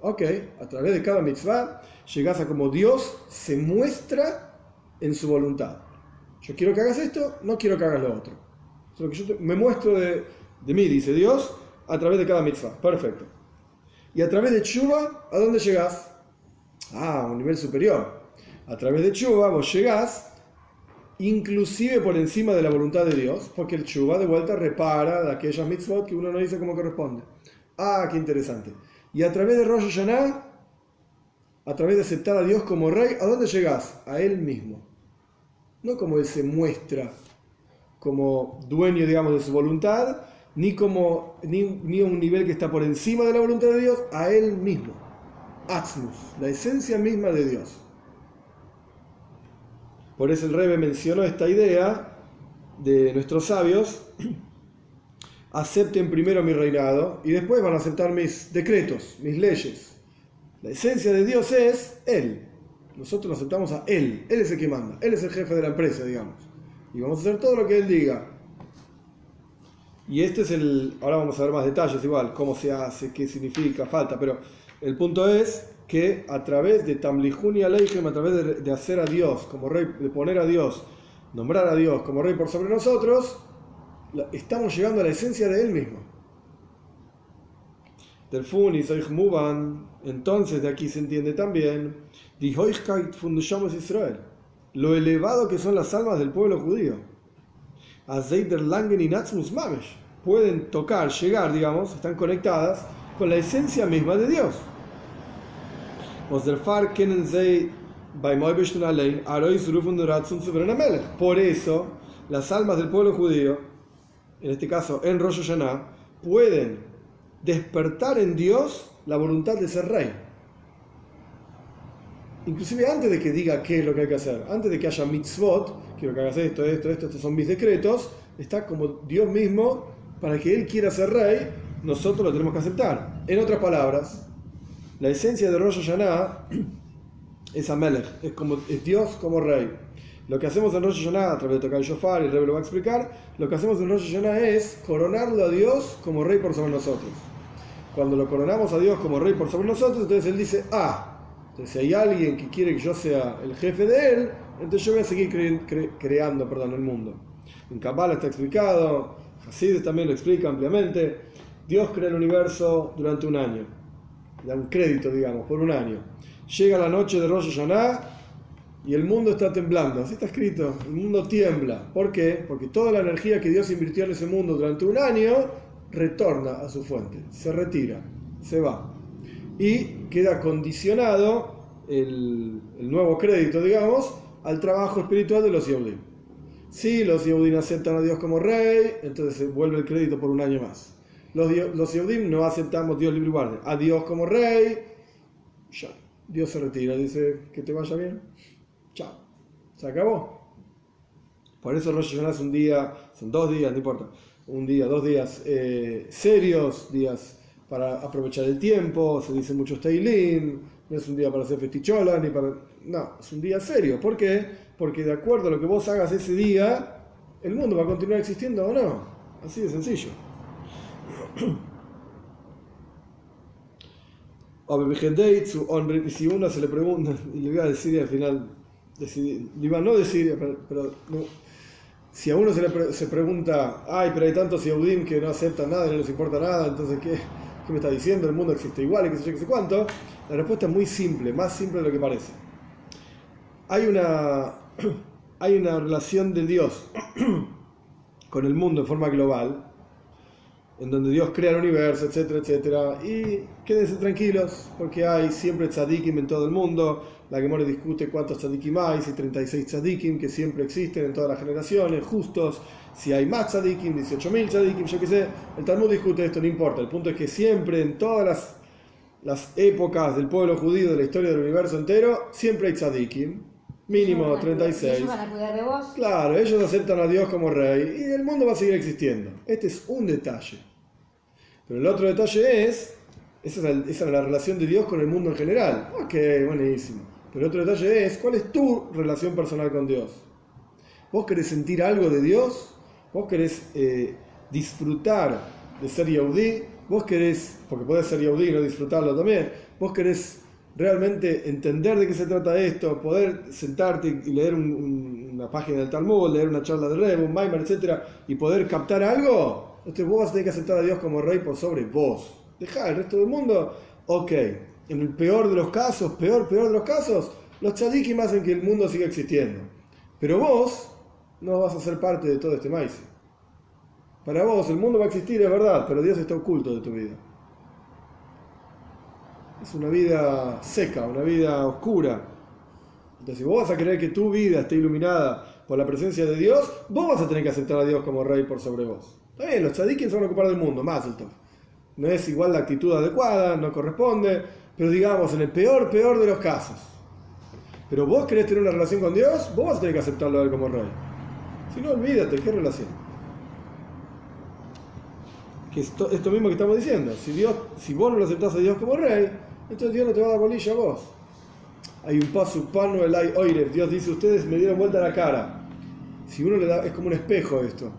Ok, a través de cada mitzvah llegás a como Dios se muestra en su voluntad. Yo quiero que hagas esto, no quiero que hagas lo otro. lo que yo me muestro de, de, mí, dice Dios, a través de cada mitzvah. Perfecto. Y a través de Chuba, ¿a dónde llegás? Ah, a un nivel superior. A través de Chuba vos llegás inclusive por encima de la voluntad de Dios, porque el Chuba de vuelta repara aquellas mitzvot que uno no dice como corresponde. Ah, qué interesante. Y a través de Rosh Hashanah, a través de aceptar a Dios como rey, ¿a dónde llegas? A Él mismo. No como Él se muestra como dueño, digamos, de su voluntad, ni como ni, ni un nivel que está por encima de la voluntad de Dios, a Él mismo. Atzmus, la esencia misma de Dios. Por eso el Rebe mencionó esta idea de nuestros sabios, acepten primero mi reinado y después van a aceptar mis decretos, mis leyes. La esencia de Dios es Él. Nosotros aceptamos a Él. Él es el que manda. Él es el jefe de la empresa, digamos. Y vamos a hacer todo lo que Él diga. Y este es el... Ahora vamos a ver más detalles igual, cómo se hace, qué significa, falta, pero el punto es que a través de Tamlihun y Aleichem, a través de, de hacer a Dios como rey, de poner a Dios, nombrar a Dios como rey por sobre nosotros, estamos llegando a la esencia de Él mismo. Del Fun y Soich Muban, entonces de aquí se entiende también, Die Hochkeit von Israel, lo elevado que son las almas del pueblo judío. Azeider Langen y Natsmus Mamesh, pueden tocar, llegar, digamos, están conectadas con la esencia misma de Dios. Por eso, las almas del pueblo judío, en este caso en Rosh Hashanah, pueden despertar en Dios la voluntad de ser rey. Inclusive antes de que diga qué es lo que hay que hacer, antes de que haya mitzvot, quiero que hagas esto, esto, esto, estos son mis decretos, está como Dios mismo, para que Él quiera ser rey, nosotros lo tenemos que aceptar. En otras palabras, la esencia de Rosh Hashanah es Amelech, es, como, es Dios como rey. Lo que hacemos en Rosh Hashanah, a través de tocar el shofar, el rey lo va a explicar, lo que hacemos en Rosh Hashanah es coronarlo a Dios como rey por sobre nosotros. Cuando lo coronamos a Dios como rey por sobre nosotros, entonces Él dice, ah, entonces si hay alguien que quiere que yo sea el jefe de Él, entonces yo voy a seguir cre cre creando perdón, el mundo. En Kabbalah está explicado, Hasidus también lo explica ampliamente, Dios crea el universo durante un año, da un crédito, digamos, por un año. Llega la noche de Rosh Hashanah y el mundo está temblando, así está escrito, el mundo tiembla. ¿Por qué? Porque toda la energía que Dios invirtió en ese mundo durante un año retorna a su fuente, se retira, se va. Y queda condicionado el, nuevo crédito, digamos, al trabajo espiritual de los Yehudim. Si los Yehudim aceptan a Dios como rey, entonces se vuelve el crédito por un año más. Los, los Yehudim no aceptamos Dios libre guardia. A Dios como rey, ya. Dios se retira, dice que te vaya bien. Chao. Se acabó. Por eso Rosh Hashanah es un día, son dos días, no importa. Un día, dos días eh, serios, días para aprovechar el tiempo, se dice mucho Teilín, no es un día para hacer festichola, ni para... No, es un día serio. ¿Por qué? Porque de acuerdo a lo que vos hagas ese día, el mundo va a continuar existiendo o no. Así de sencillo. si uno se le pregunta, y le voy a decir al final, iba a no decir, pero, si a uno se le se pregunta, ay, pero hay tantos Yehudim que no aceptan nada, no les importa nada, entonces ¿qué, qué me está diciendo? El mundo existe igual y qué sé yo, qué sé cuánto. La respuesta es muy simple, más simple de lo que parece. Hay una, hay una relación de Dios con el mundo en forma global, en donde Dios crea el universo, etcétera, etcétera. Y quédense tranquilos, porque hay siempre tzadikim en todo el mundo. La Gemora discute cuántos tzadikim hay, si 36 tzadikim que siempre existen en todas las generaciones, justos. Si hay más tzadikim, 18.000 tzadikim, yo qué sé. El Talmud discute esto, no importa. El punto es que siempre en todas las, las épocas del pueblo judío, de la historia del universo entero, siempre hay tzadikim. Mínimo 36. ¿Ellos van a cuidar de vos? Claro, ellos aceptan a Dios como rey y el mundo va a seguir existiendo. Este es un detalle. Pero el otro detalle es, esa es, la, relación de Dios con el mundo en general. Ok, buenísimo. Pero otro detalle es, ¿cuál es tu relación personal con Dios? ¿Vos querés sentir algo de Dios? ¿Vos querés eh, disfrutar de ser yaudí? ¿Vos querés, porque puedes ser yaudí no disfrutarlo también, vos querés realmente entender de qué se trata esto, poder sentarte y leer una página del Talmud, leer una charla de Rebbe, un Maimar, etc., y poder captar algo, entonces vos vas a tener que aceptar a Dios como rey por sobre vos. Deja el resto del mundo. Ok, en el peor de los casos, peor, peor de los casos, los tzadikim hacen que el mundo siga existiendo. Pero vos no vas a ser parte de todo este maíz. Para vos el mundo va a existir, es verdad, pero Dios está oculto de tu vida. Es una vida seca, una vida oscura. Entonces, si vos vas a querer que tu vida esté iluminada por la presencia de Dios, vos vas a tener que aceptar a Dios como rey por sobre vos. Está los tzadikim se van a ocupar del mundo, más. No es igual la actitud adecuada, no corresponde, pero digamos, en el peor, peor de los casos. Pero vos querés tener una relación con Dios, vos vas a tener que aceptarlo a Él como rey. Si no, olvídate, ¿qué relación? Que esto, esto mismo que estamos diciendo. Si, Dios, si vos no lo aceptás a Dios como rey, entonces Dios no te va a dar bolilla a vos. Hay un paso pano el oire. Dios dice, ustedes me dieron vuelta la cara. Si uno le da, es como un espejo esto.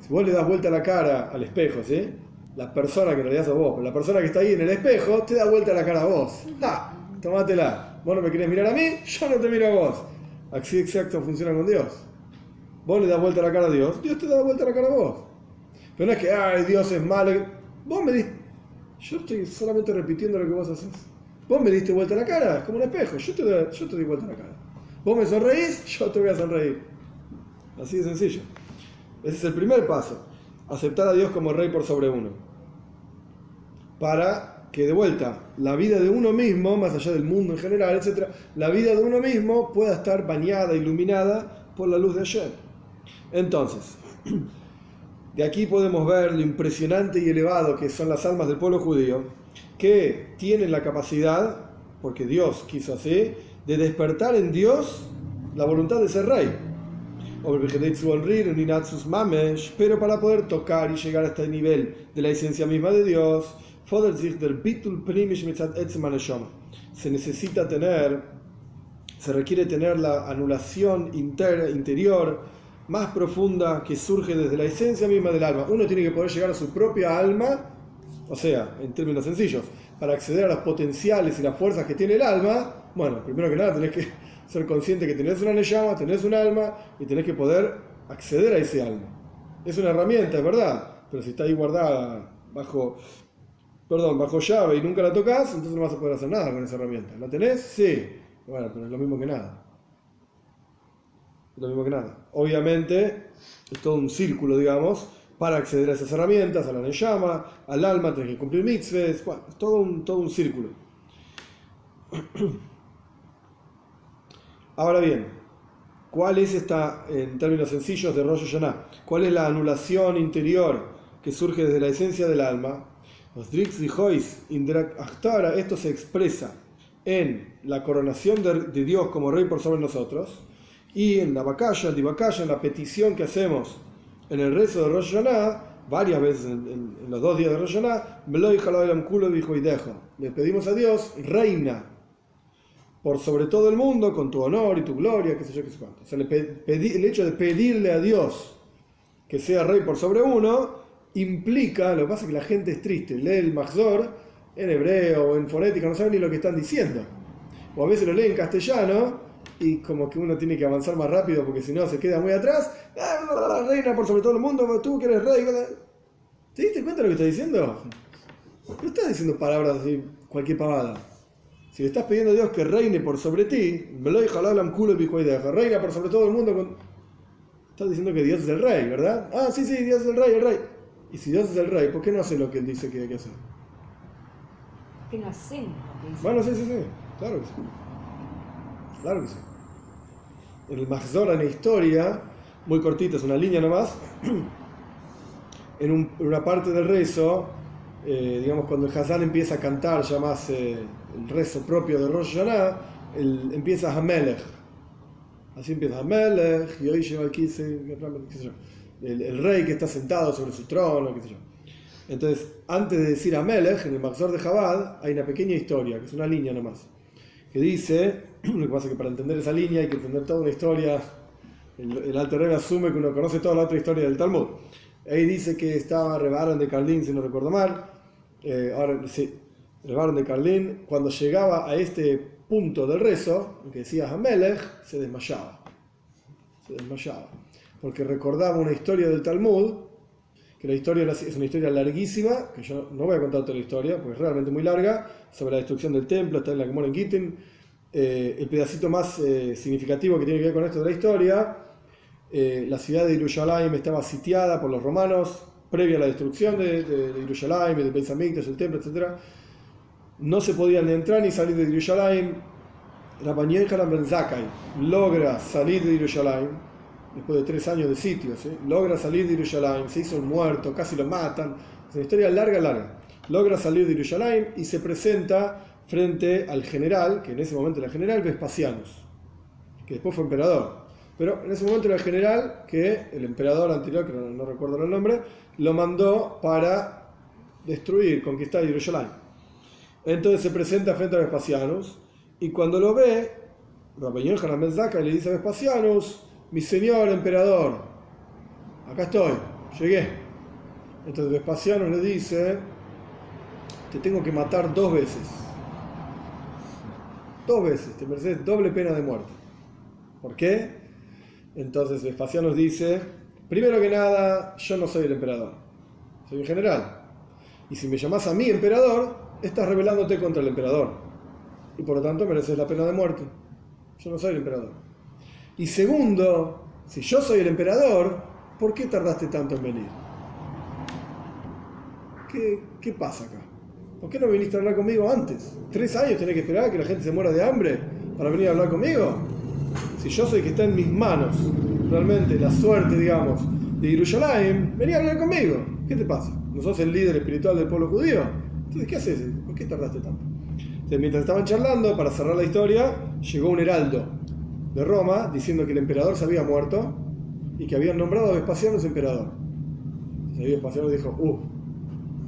Si vos le das vuelta la cara al espejo, ¿sí? La persona que en realidad sos vos, pero la persona que está ahí en el espejo te da vuelta la cara a vos. ¡Ja! Tomátela. Vos no me querés mirar a mí, yo no te miro a vos. Así exacto funciona con Dios. Vos le das vuelta la cara a Dios, Dios te da vuelta la cara a vos. Pero no es que, ay, Dios es malo. Vos me diste. Yo estoy solamente repitiendo lo que vos haces. Vos me diste vuelta la cara, es como un espejo. Yo te, yo te vuelta la cara. Vos me sonreís, yo te voy a sonreír. Así de sencillo. Ese es el primer paso. Aceptar a Dios como rey por sobre uno. Para que de vuelta la vida de uno mismo, más allá del mundo en general, etc., la vida de uno mismo pueda estar bañada, iluminada por la luz de ayer. Entonces, de aquí podemos ver lo impresionante y elevado que son las almas del pueblo judío, que tienen la capacidad, porque Dios quiso así, de despertar en Dios la voluntad de ser rey. Pero para poder tocar y llegar a este nivel de la esencia misma de Dios, se necesita tener, se requiere tener la anulación inter, interior más profunda que surge desde la esencia misma del alma. Uno tiene que poder llegar a su propia alma, o sea, en términos sencillos, para acceder a los potenciales y las fuerzas que tiene el alma, bueno, primero que nada tenés que ser consciente que tenés una llama, tenés un alma y tenés que poder acceder a ese alma. Es una herramienta, es verdad, pero si está ahí guardada bajo, perdón, bajo llave y nunca la tocas, entonces no vas a poder hacer nada con esa herramienta. ¿La tenés? Sí. Bueno, pero es lo mismo que nada. Es lo mismo que nada. Obviamente, es todo un círculo, digamos, para acceder a esas herramientas, a la llama, al alma, tenés que cumplir mitzvahs, bueno, es todo un, todo un círculo. Ahora bien, ¿cuál es esta, en términos sencillos, de Rosh Hashanah? ¿Cuál es la anulación interior que surge desde la esencia del alma? Los Drix y esto se expresa en la coronación de, Dios como Rey por sobre nosotros y en la Bakaya, el en la petición que hacemos en el rezo de Rosh Hashanah, varias veces en, los dos días de Rosh Hashanah, le pedimos a Dios, reina por sobre todo el mundo, con tu honor y tu gloria, qué sé yo, qué sé cuánto. O sea, el hecho de pedirle a Dios que sea rey por sobre uno, implica, lo que pasa es que la gente es triste, lee el Mahzor en hebreo o en fonética, no saben ni lo que están diciendo. O a veces lo lee en castellano y como que uno tiene que avanzar más rápido porque si no se queda muy atrás. Ah, reina por sobre todo el mundo, tú que eres rey. ¿Te diste cuenta de lo que está diciendo? No estás diciendo palabras así, cualquier pavada. Si le estás pidiendo a Dios que reine por sobre ti, reina por sobre todo el mundo. Estás diciendo que Dios es el rey, ¿verdad? Ah, sí, sí, Dios es el rey, el rey. Y si Dios es el rey, ¿por qué no hace lo que él dice que hay que hacer? Que no hacemos Bueno, sí, sí, sí, claro que sí. Claro que sí. En el Mahzor, en la historia, muy cortita, es una línea nomás, en, una parte del rezo, eh, digamos, cuando el Hazán empieza a cantar ya más eh, el rezo propio de Rosh Hashanah, el, empieza Hamelech. Así empieza Hamelech, y hoy lleva el, qué sé yo, el, rey que está sentado sobre su trono, qué sé yo. Entonces, antes de decir Hamelech, en el Maxor de Jabad, hay una pequeña historia, que es una línea nomás, que dice, lo que pasa es que para entender esa línea hay que entender toda una historia, el, el Alter Rebbe asume que uno conoce toda la otra historia del Talmud. Ahí dice que estaba Rebaron de Carlín, si no recuerdo mal, eh, ahora sí, el Baron de Carlín, cuando llegaba a este punto del rezo, que decía Hamelech, se desmayaba. Se desmayaba. Porque recordaba una historia del Talmud, que la historia es una historia larguísima, que yo no voy a contar toda la historia, porque es realmente muy larga, sobre la destrucción del templo, está en la Gemara en Gittin. Eh, el pedacito más eh, significativo que tiene que ver con esto de la historia eh, la ciudad de Jerusalén estaba sitiada por los romanos previa a la destrucción de, de, de Jerusalén, de el templo, etc. No se podían entrar ni salir de Jerusalén. Rabban ben Zakkai logra salir de Jerusalén después de tres años de sitio, ¿sí? logra salir de Jerusalén, se hizo un muerto, casi lo matan, es una historia larga, larga. Logra salir de Jerusalén y se presenta frente al general, que en ese momento era el general Vespasianus, que después fue emperador. Pero en ese momento era el general que el emperador anterior, que no, no recuerdo el nombre, lo mandó para destruir, conquistar Jerusalén. Entonces se presenta frente a Vespasianus y cuando lo ve, Rabbi Yochanan ben le dice a Vespasianus, mi señor emperador, acá estoy, llegué. Entonces Vespasianus le dice, te tengo que matar dos veces. Dos veces, te mereces doble pena de muerte. ¿Por qué? Entonces Vespasianus dice, primero que nada, yo no soy el emperador, soy un general. Y si me llamas a mí emperador, estás rebelándote contra el emperador. Y por lo tanto mereces la pena de muerte. Yo no soy el emperador. Y segundo, si yo soy el emperador, ¿por qué tardaste tanto en venir? ¿Qué, qué pasa acá? ¿Por qué no viniste a hablar conmigo antes? ¿Tres años tenés que esperar a que la gente se muera de hambre para venir a hablar conmigo? Si yo soy que está en mis manos, realmente la suerte, digamos, de Jerusalén, vení a hablar conmigo. ¿Qué te pasa? ¿No sos el líder espiritual del pueblo judío? Entonces, ¿qué haces? ¿Por qué tardaste tanto? Entonces, mientras estaban charlando, para cerrar la historia, llegó un heraldo de Roma diciendo que el emperador se había muerto y que habían nombrado a Vespasiano emperador. Entonces, Vespasiano dijo, uh,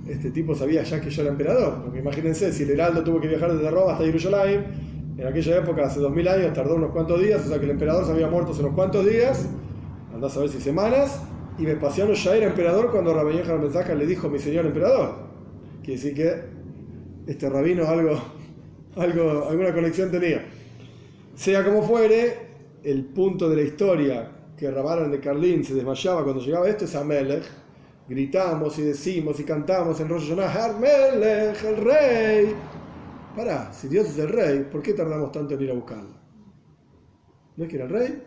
este tipo sabía ya que yo era emperador, porque imagínense, si el heraldo tuvo que viajar desde Roma hasta Jerusalén, en aquella época, hace 2000 años, tardó unos cuantos días, o sea que el emperador se había muerto hace unos cuantos días, andás a ver si semanas, y Vespasiano ya era emperador cuando Yochanan ben Zakkai le dijo mi señor emperador. Quiere decir que este rabino algo, algo, alguna conexión tenía. Sea como fuere, el punto de la historia que Rabaran de Carlín se desmayaba cuando llegaba esto es Amelech. Gritamos y decimos y cantamos en Rosh Hashanah, Amelech, el rey. Pará, si Dios es el rey, ¿por qué tardamos tanto en ir a buscarlo? ¿No es que era el rey?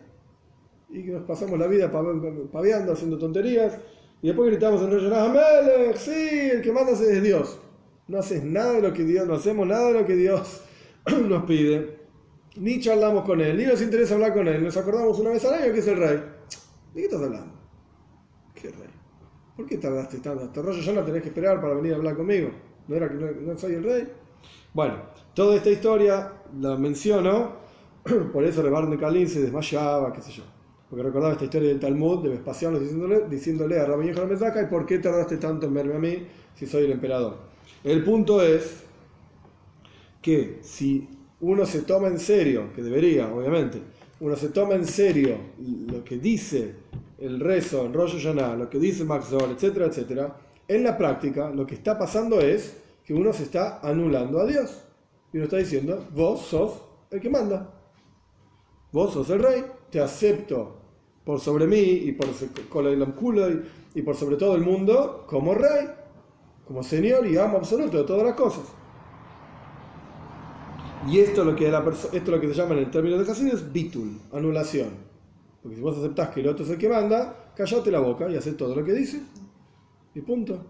Y que nos pasamos la vida paveando, haciendo tonterías, y después gritamos en Rosh Hashanah, Amelech, sí, el que manda es Dios. No haces nada de lo que Dios, no hacemos nada de lo que Dios nos pide ni charlamos con él, ni nos interesa hablar con él, nos acordamos una vez al año que es el rey. ¿De qué estás hablando? ¿Qué rey? ¿Por qué tardaste tanto? Hasta rollo ya no tenés que esperar para venir a hablar conmigo. ¿No era que no, no soy el rey? Bueno, toda esta historia la menciono, por eso Rebarne Calín se desmayaba, qué sé yo. Porque recordaba esta historia del Talmud de Vespasiano diciéndole, diciéndole a Rabbi Yochanan Zakkai, ¿por qué tardaste tanto en verme a mí si soy el emperador? El punto es que si uno se toma en serio, que debería, obviamente, uno se toma en serio lo que dice el rezo en Rosh Hashanah, lo que dice Maxwell, etcétera, etcétera, en la práctica lo que está pasando es que uno se está anulando a Dios. Y uno está diciendo, vos sos el que manda. Vos sos el rey, te acepto por sobre mí y por, y por sobre todo el mundo como rey, como señor y amo absoluto de todas las cosas. Y esto es lo que, esto es lo que se llama en el término de Hasidus bitul, anulación. Porque si vos aceptás que el otro es el que manda, callate la boca y haces todo lo que dice. Y punto.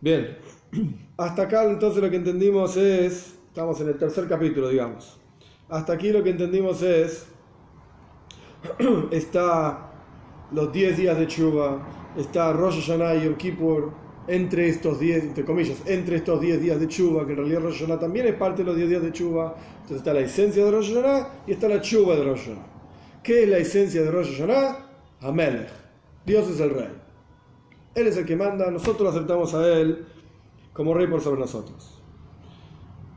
Bien, hasta acá entonces lo que entendimos es, estamos en el tercer capítulo, digamos. Hasta aquí lo que entendimos es, está los 10 días de Chuba, está Rosh Hashanah y Yom entre estos 10, entre comillas, entre estos 10 días de Chuba, que en realidad Rosh Hashanah también es parte de los 10 días de Chuba. Entonces está la esencia de Rosh Hashanah y está la Chuba de Rosh Hashanah. ¿Qué es la esencia de Rosh Hashanah? Amelech. Dios es el rey. Él es el que manda, nosotros aceptamos a Él como rey por sobre nosotros.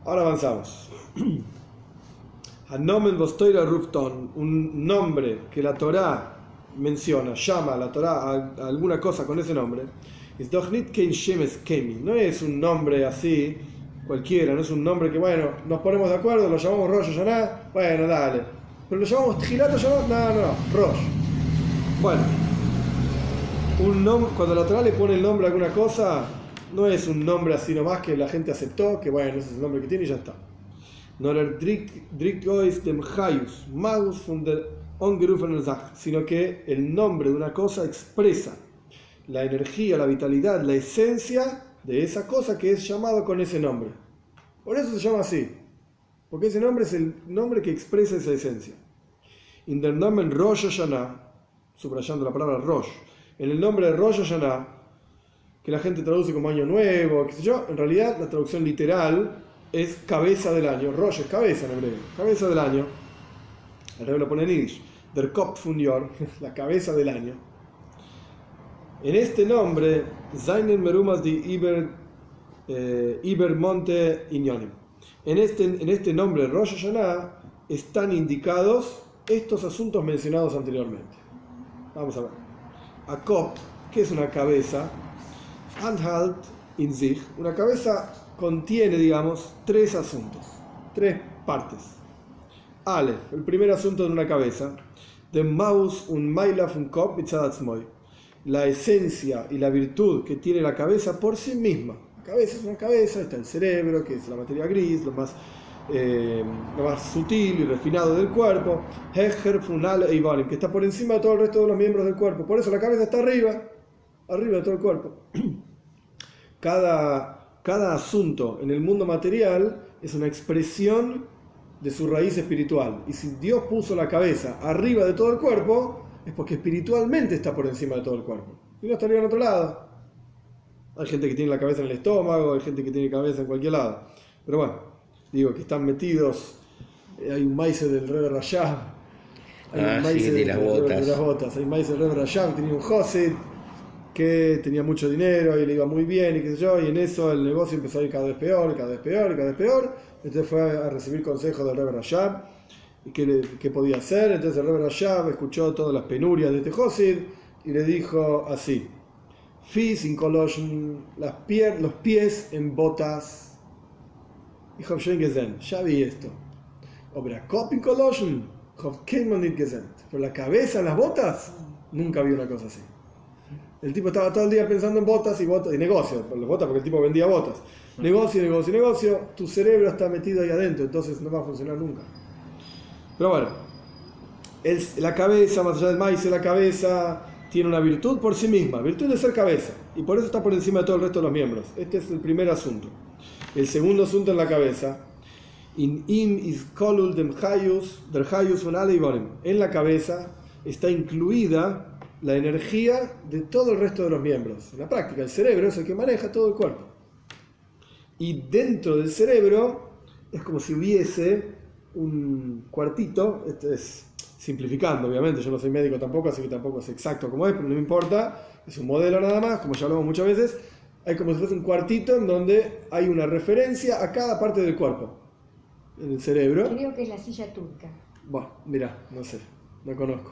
Ahora avanzamos. Hanomen Bostoira Rufton, un nombre que la Torah menciona, llama a la Torah a alguna cosa con ese nombre no es un nombre así cualquiera, no es un nombre que, bueno, nos ponemos de acuerdo, lo llamamos Rosh Hashanah, bueno, dale. Pero lo llamamos Tjilat no, no, no, Rosh. Bueno, un cuando la Torah le pone el nombre a alguna cosa, no es un nombre así nomás que la gente aceptó, que bueno, ese es el nombre que tiene y ya está. Sino que el nombre de una cosa expresa la energía, la vitalidad, la esencia de esa cosa que es llamado con ese nombre. Por eso se llama así, porque ese nombre es el nombre que expresa esa esencia. In der Namen Rosh Hashanah, subrayando la palabra Rosh, en el nombre de Rosh Hashanah, que la gente traduce como año nuevo, qué sé yo, en realidad la traducción literal es cabeza del año. Rosh es cabeza en hebreo, cabeza del año. El rey lo pone en Yiddish. Der Kopf Jahr, la cabeza del año. En este nombre, Zainen Merumas de Iber, eh, Iber Monte Inyonim. En este, en este nombre, Rosh Hashanah, están indicados estos asuntos mencionados anteriormente. Vamos a ver. Akop, que es una cabeza, Anhalt in sich, una cabeza contiene, digamos, tres asuntos, tres partes. Aleph, el primer asunto de una cabeza, de Maus un Mailaf un Kop la esencia y la virtud que tiene la cabeza por sí misma. La cabeza es una cabeza, está el cerebro, que es la materia gris, lo más, eh, lo más sutil y refinado del cuerpo, Heger, Funal e que está por encima de todo el resto de los miembros del cuerpo. Por eso la cabeza está arriba, arriba de todo el cuerpo. Cada, cada asunto en el mundo material es una expresión de su raíz espiritual. Y si Dios puso la cabeza arriba de todo el cuerpo, es porque espiritualmente está por encima de todo el cuerpo. Si no estaría en otro lado. Hay gente que tiene la cabeza en el estómago, hay gente que tiene cabeza en cualquier lado. Pero bueno, digo que están metidos. Eh, hay un maíz del Rebe Rashab. Hay un ah, maíz de, las botas. las botas. Hay un maíz del Rebe Rashab, tenía un José que tenía mucho dinero y le iba muy bien y qué sé yo, y en eso el negocio empezó a ir cada vez peor, cada vez peor, cada vez peor. Entonces fue a recibir consejos del Rebe Rashab y qué, podía hacer. Entonces el Rebbe Rashab escuchó todas las penurias de este Josid y le dijo así: Fis in las pier, los pies en botas. Gesehen, ya vi esto. Obra Kop in Koloshen, Pero la cabeza en las botas, nunca vi una cosa así. El tipo estaba todo el día pensando en botas y botas y negocio, las botas porque el tipo vendía botas. Negocio, negocio, negocio, tu cerebro está metido ahí adentro, entonces no va a funcionar nunca. Pero bueno, la cabeza, más allá del maíz, la cabeza tiene una virtud por sí misma, virtud de ser cabeza, y por eso está por encima de todo el resto de los miembros. Este es el primer asunto. El segundo asunto en la cabeza, in im is kolul dem der En la cabeza está incluida la energía de todo el resto de los miembros. En la práctica, el cerebro es el que maneja todo el cuerpo. Y dentro del cerebro es como si hubiese un cuartito, este es simplificando obviamente, yo no soy médico tampoco, así que tampoco es exacto como es, pero no me importa, es un modelo nada más, como ya hablamos muchas veces, hay como si fuese un cuartito en donde hay una referencia a cada parte del cuerpo, en el cerebro. Creo que es la silla turca. Bueno, mira, no sé, no conozco.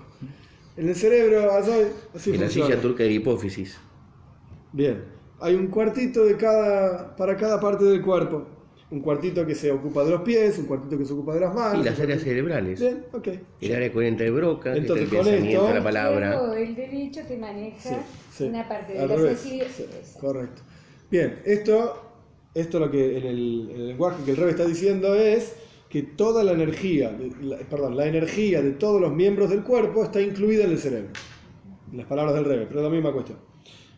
En el cerebro, así, En la silla turca de hipófisis. Bien, hay un cuartito de cada, para cada parte del cuerpo un cuartito que se ocupa de los pies, un cuartito que se ocupa de las manos. Y las áreas cerebrales. Bien, ok. El área 40 de Broca, Entonces, el pensamiento, la palabra. el derecho que maneja una parte de la sensibilidad. correcto. Bien, esto, esto lo que en el, lenguaje que el Rebe está diciendo es que toda la energía, perdón, la energía de todos los miembros del cuerpo está incluida en el cerebro. En las palabras del Rebe, pero es la misma cuestión.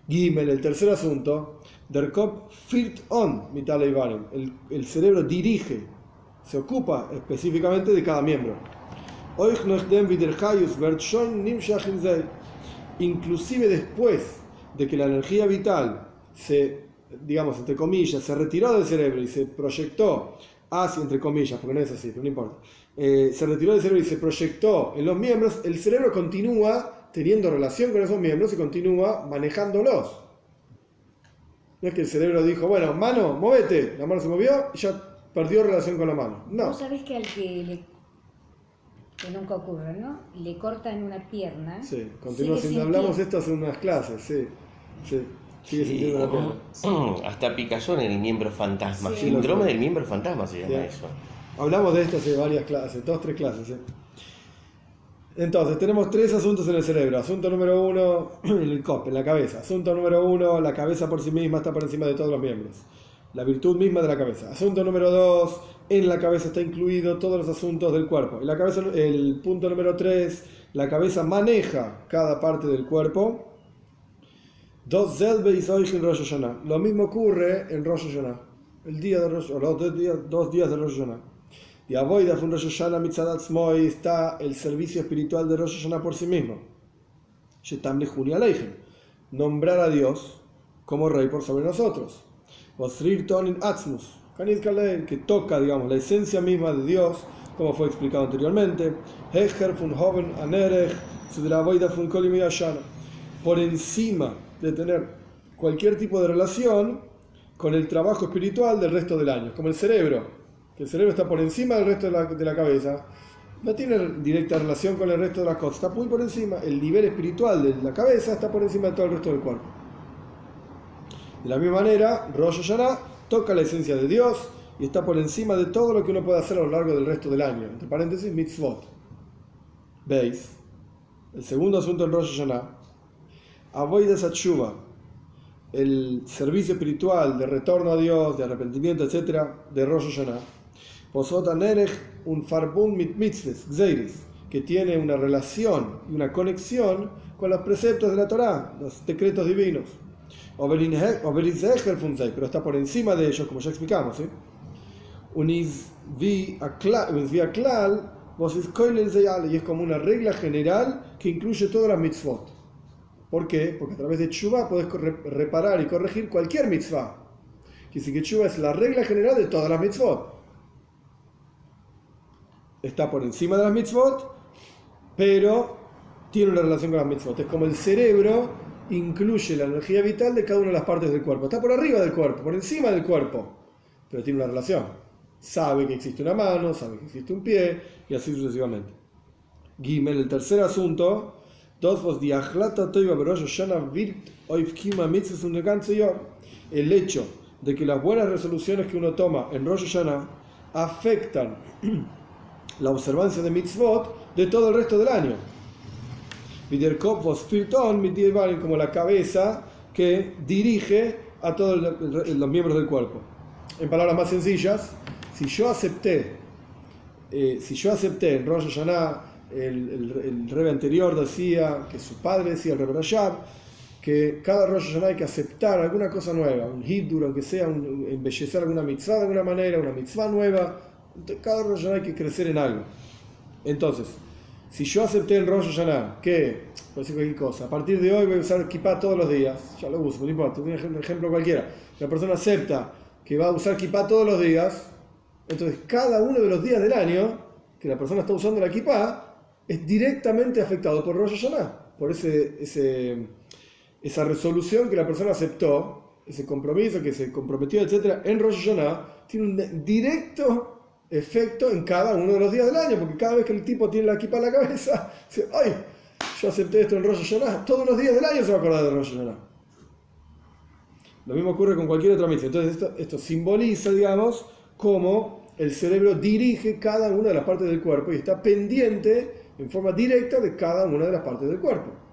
Gimel, el tercer asunto, Der Kopf führt on el, el cerebro dirige, se ocupa específicamente de cada miembro. Inclusive después de que la energía vital se, digamos, entre comillas, se retiró del cerebro y se proyectó hacia, entre comillas, porque no es así, pero no importa, eh, se retiró del cerebro y se proyectó en los miembros, el cerebro continúa teniendo relación con esos miembros y continúa manejándolos. No es que el cerebro dijo, bueno, mano, muévete. La mano se movió y ya perdió relación con la mano. No. Vos sabés que al que le que nunca ocurre, ¿no? Le cortan una pierna. Sí, continúa siendo, hablamos esto hace unas clases, sí. sí. Sigue sintiendo la pierna. Hasta picazón en el miembro fantasma. Síndrome del miembro fantasma se llama eso. Hablamos de esto hace varias clases, dos, tres clases. ¿eh? Entonces, tenemos tres asuntos en el cerebro. Asunto número uno, el COP, en la cabeza. Asunto número uno, la cabeza por sí misma está por encima de todos los miembros. La virtud misma de la cabeza. Asunto número dos, en la cabeza está incluido todos los asuntos del cuerpo. Y la cabeza, el punto número 3, la cabeza maneja cada parte del cuerpo. Dos zelbe y en Rosh Hashanah. Lo mismo ocurre en Rosh Hashanah, el día de Rosh, o los dos días, dos días de Rosh. Y Avoida fue Rosh Hashanah Mitzadat Smoy está el servicio espiritual de Rosh Hashanah por sí mismo. Shetam Leichen. Nombrar a Dios como rey por sobre nosotros. Osrir Tonin Atzmus. Que toca, digamos, la esencia misma de Dios, como fue explicado anteriormente. Hecher fun Hoven Anerech. Por encima de tener cualquier tipo de relación con el trabajo espiritual del resto del año, como el cerebro, que el cerebro está por encima del resto de la, cabeza, no tiene directa relación con el resto de las cosas, está muy por encima, el nivel espiritual de la cabeza está por encima de todo el resto del cuerpo. De la misma manera, Rosh Hashanah toca la esencia de Dios y está por encima de todo lo que uno puede hacer a lo largo del resto del año. Entre paréntesis, mitzvot. ¿Veis? El segundo asunto en Rosh Hashanah Avoides Atshuva, el servicio espiritual de retorno a Dios, de arrepentimiento, etc., de Rosh Hashanah. Posota Nerech un farbun mit mitzvahs, que tiene una relación y una conexión con los preceptos de la Torah, los decretos divinos. Pero está por encima de ellos, como ya explicamos. ¿sí? Vi klal, y es como una regla general que incluye todas las mitzvot. ¿Por qué? Porque a través de Tshuva puedes reparar y corregir cualquier mitzvah. Que si que Tshuva es la regla general de todas las mitzvot. Está por encima de las mitzvot, pero tiene una relación con las mitzvot. Es como el cerebro incluye la energía vital de cada una de las partes del cuerpo. Está por arriba del cuerpo, por encima del cuerpo, pero tiene una relación. Sabe que existe una mano, sabe que existe un pie, y así sucesivamente. Gimel, el tercer asunto, el hecho de que las buenas resoluciones que uno toma en Rosh Hashanah afectan la observancia de mitzvot de todo el resto del año. como la cabeza que dirige a todos los miembros del cuerpo. En palabras más sencillas, si yo acepté, eh, si yo acepté en Rosh Hashanah el, el, rebe anterior decía, que su padre decía, el rebe Rashab, que cada Rosh Hashanah hay que aceptar alguna cosa nueva, un hidur, aunque sea un, embellecer alguna mitzvah de alguna manera, una mitzvah nueva, cada Rosh Hashanah hay que crecer en algo. Entonces, si yo acepté en Rosh Hashanah que, por decir cualquier cosa, a partir de hoy voy a usar kippah todos los días, ya lo uso, no importa, un ejemplo cualquiera, la persona acepta que va a usar kippah todos los días, entonces cada uno de los días del año que la persona está usando la kippah, es directamente afectado por Rosh Hashanah, por ese, esa resolución que la persona aceptó, ese compromiso que se comprometió, etc., en Rosh Hashanah, tiene un directo efecto en cada uno de los días del año, porque cada vez que el tipo tiene la equipa en la cabeza, dice, ¡ay! Yo acepté esto en Rosh Hashanah, todos los días del año se va a acordar de Rosh Hashanah. Lo mismo ocurre con cualquier otra misión. Entonces esto, esto simboliza, digamos, cómo el cerebro dirige cada una de las partes del cuerpo y está pendiente en forma directa de cada una de las partes del cuerpo.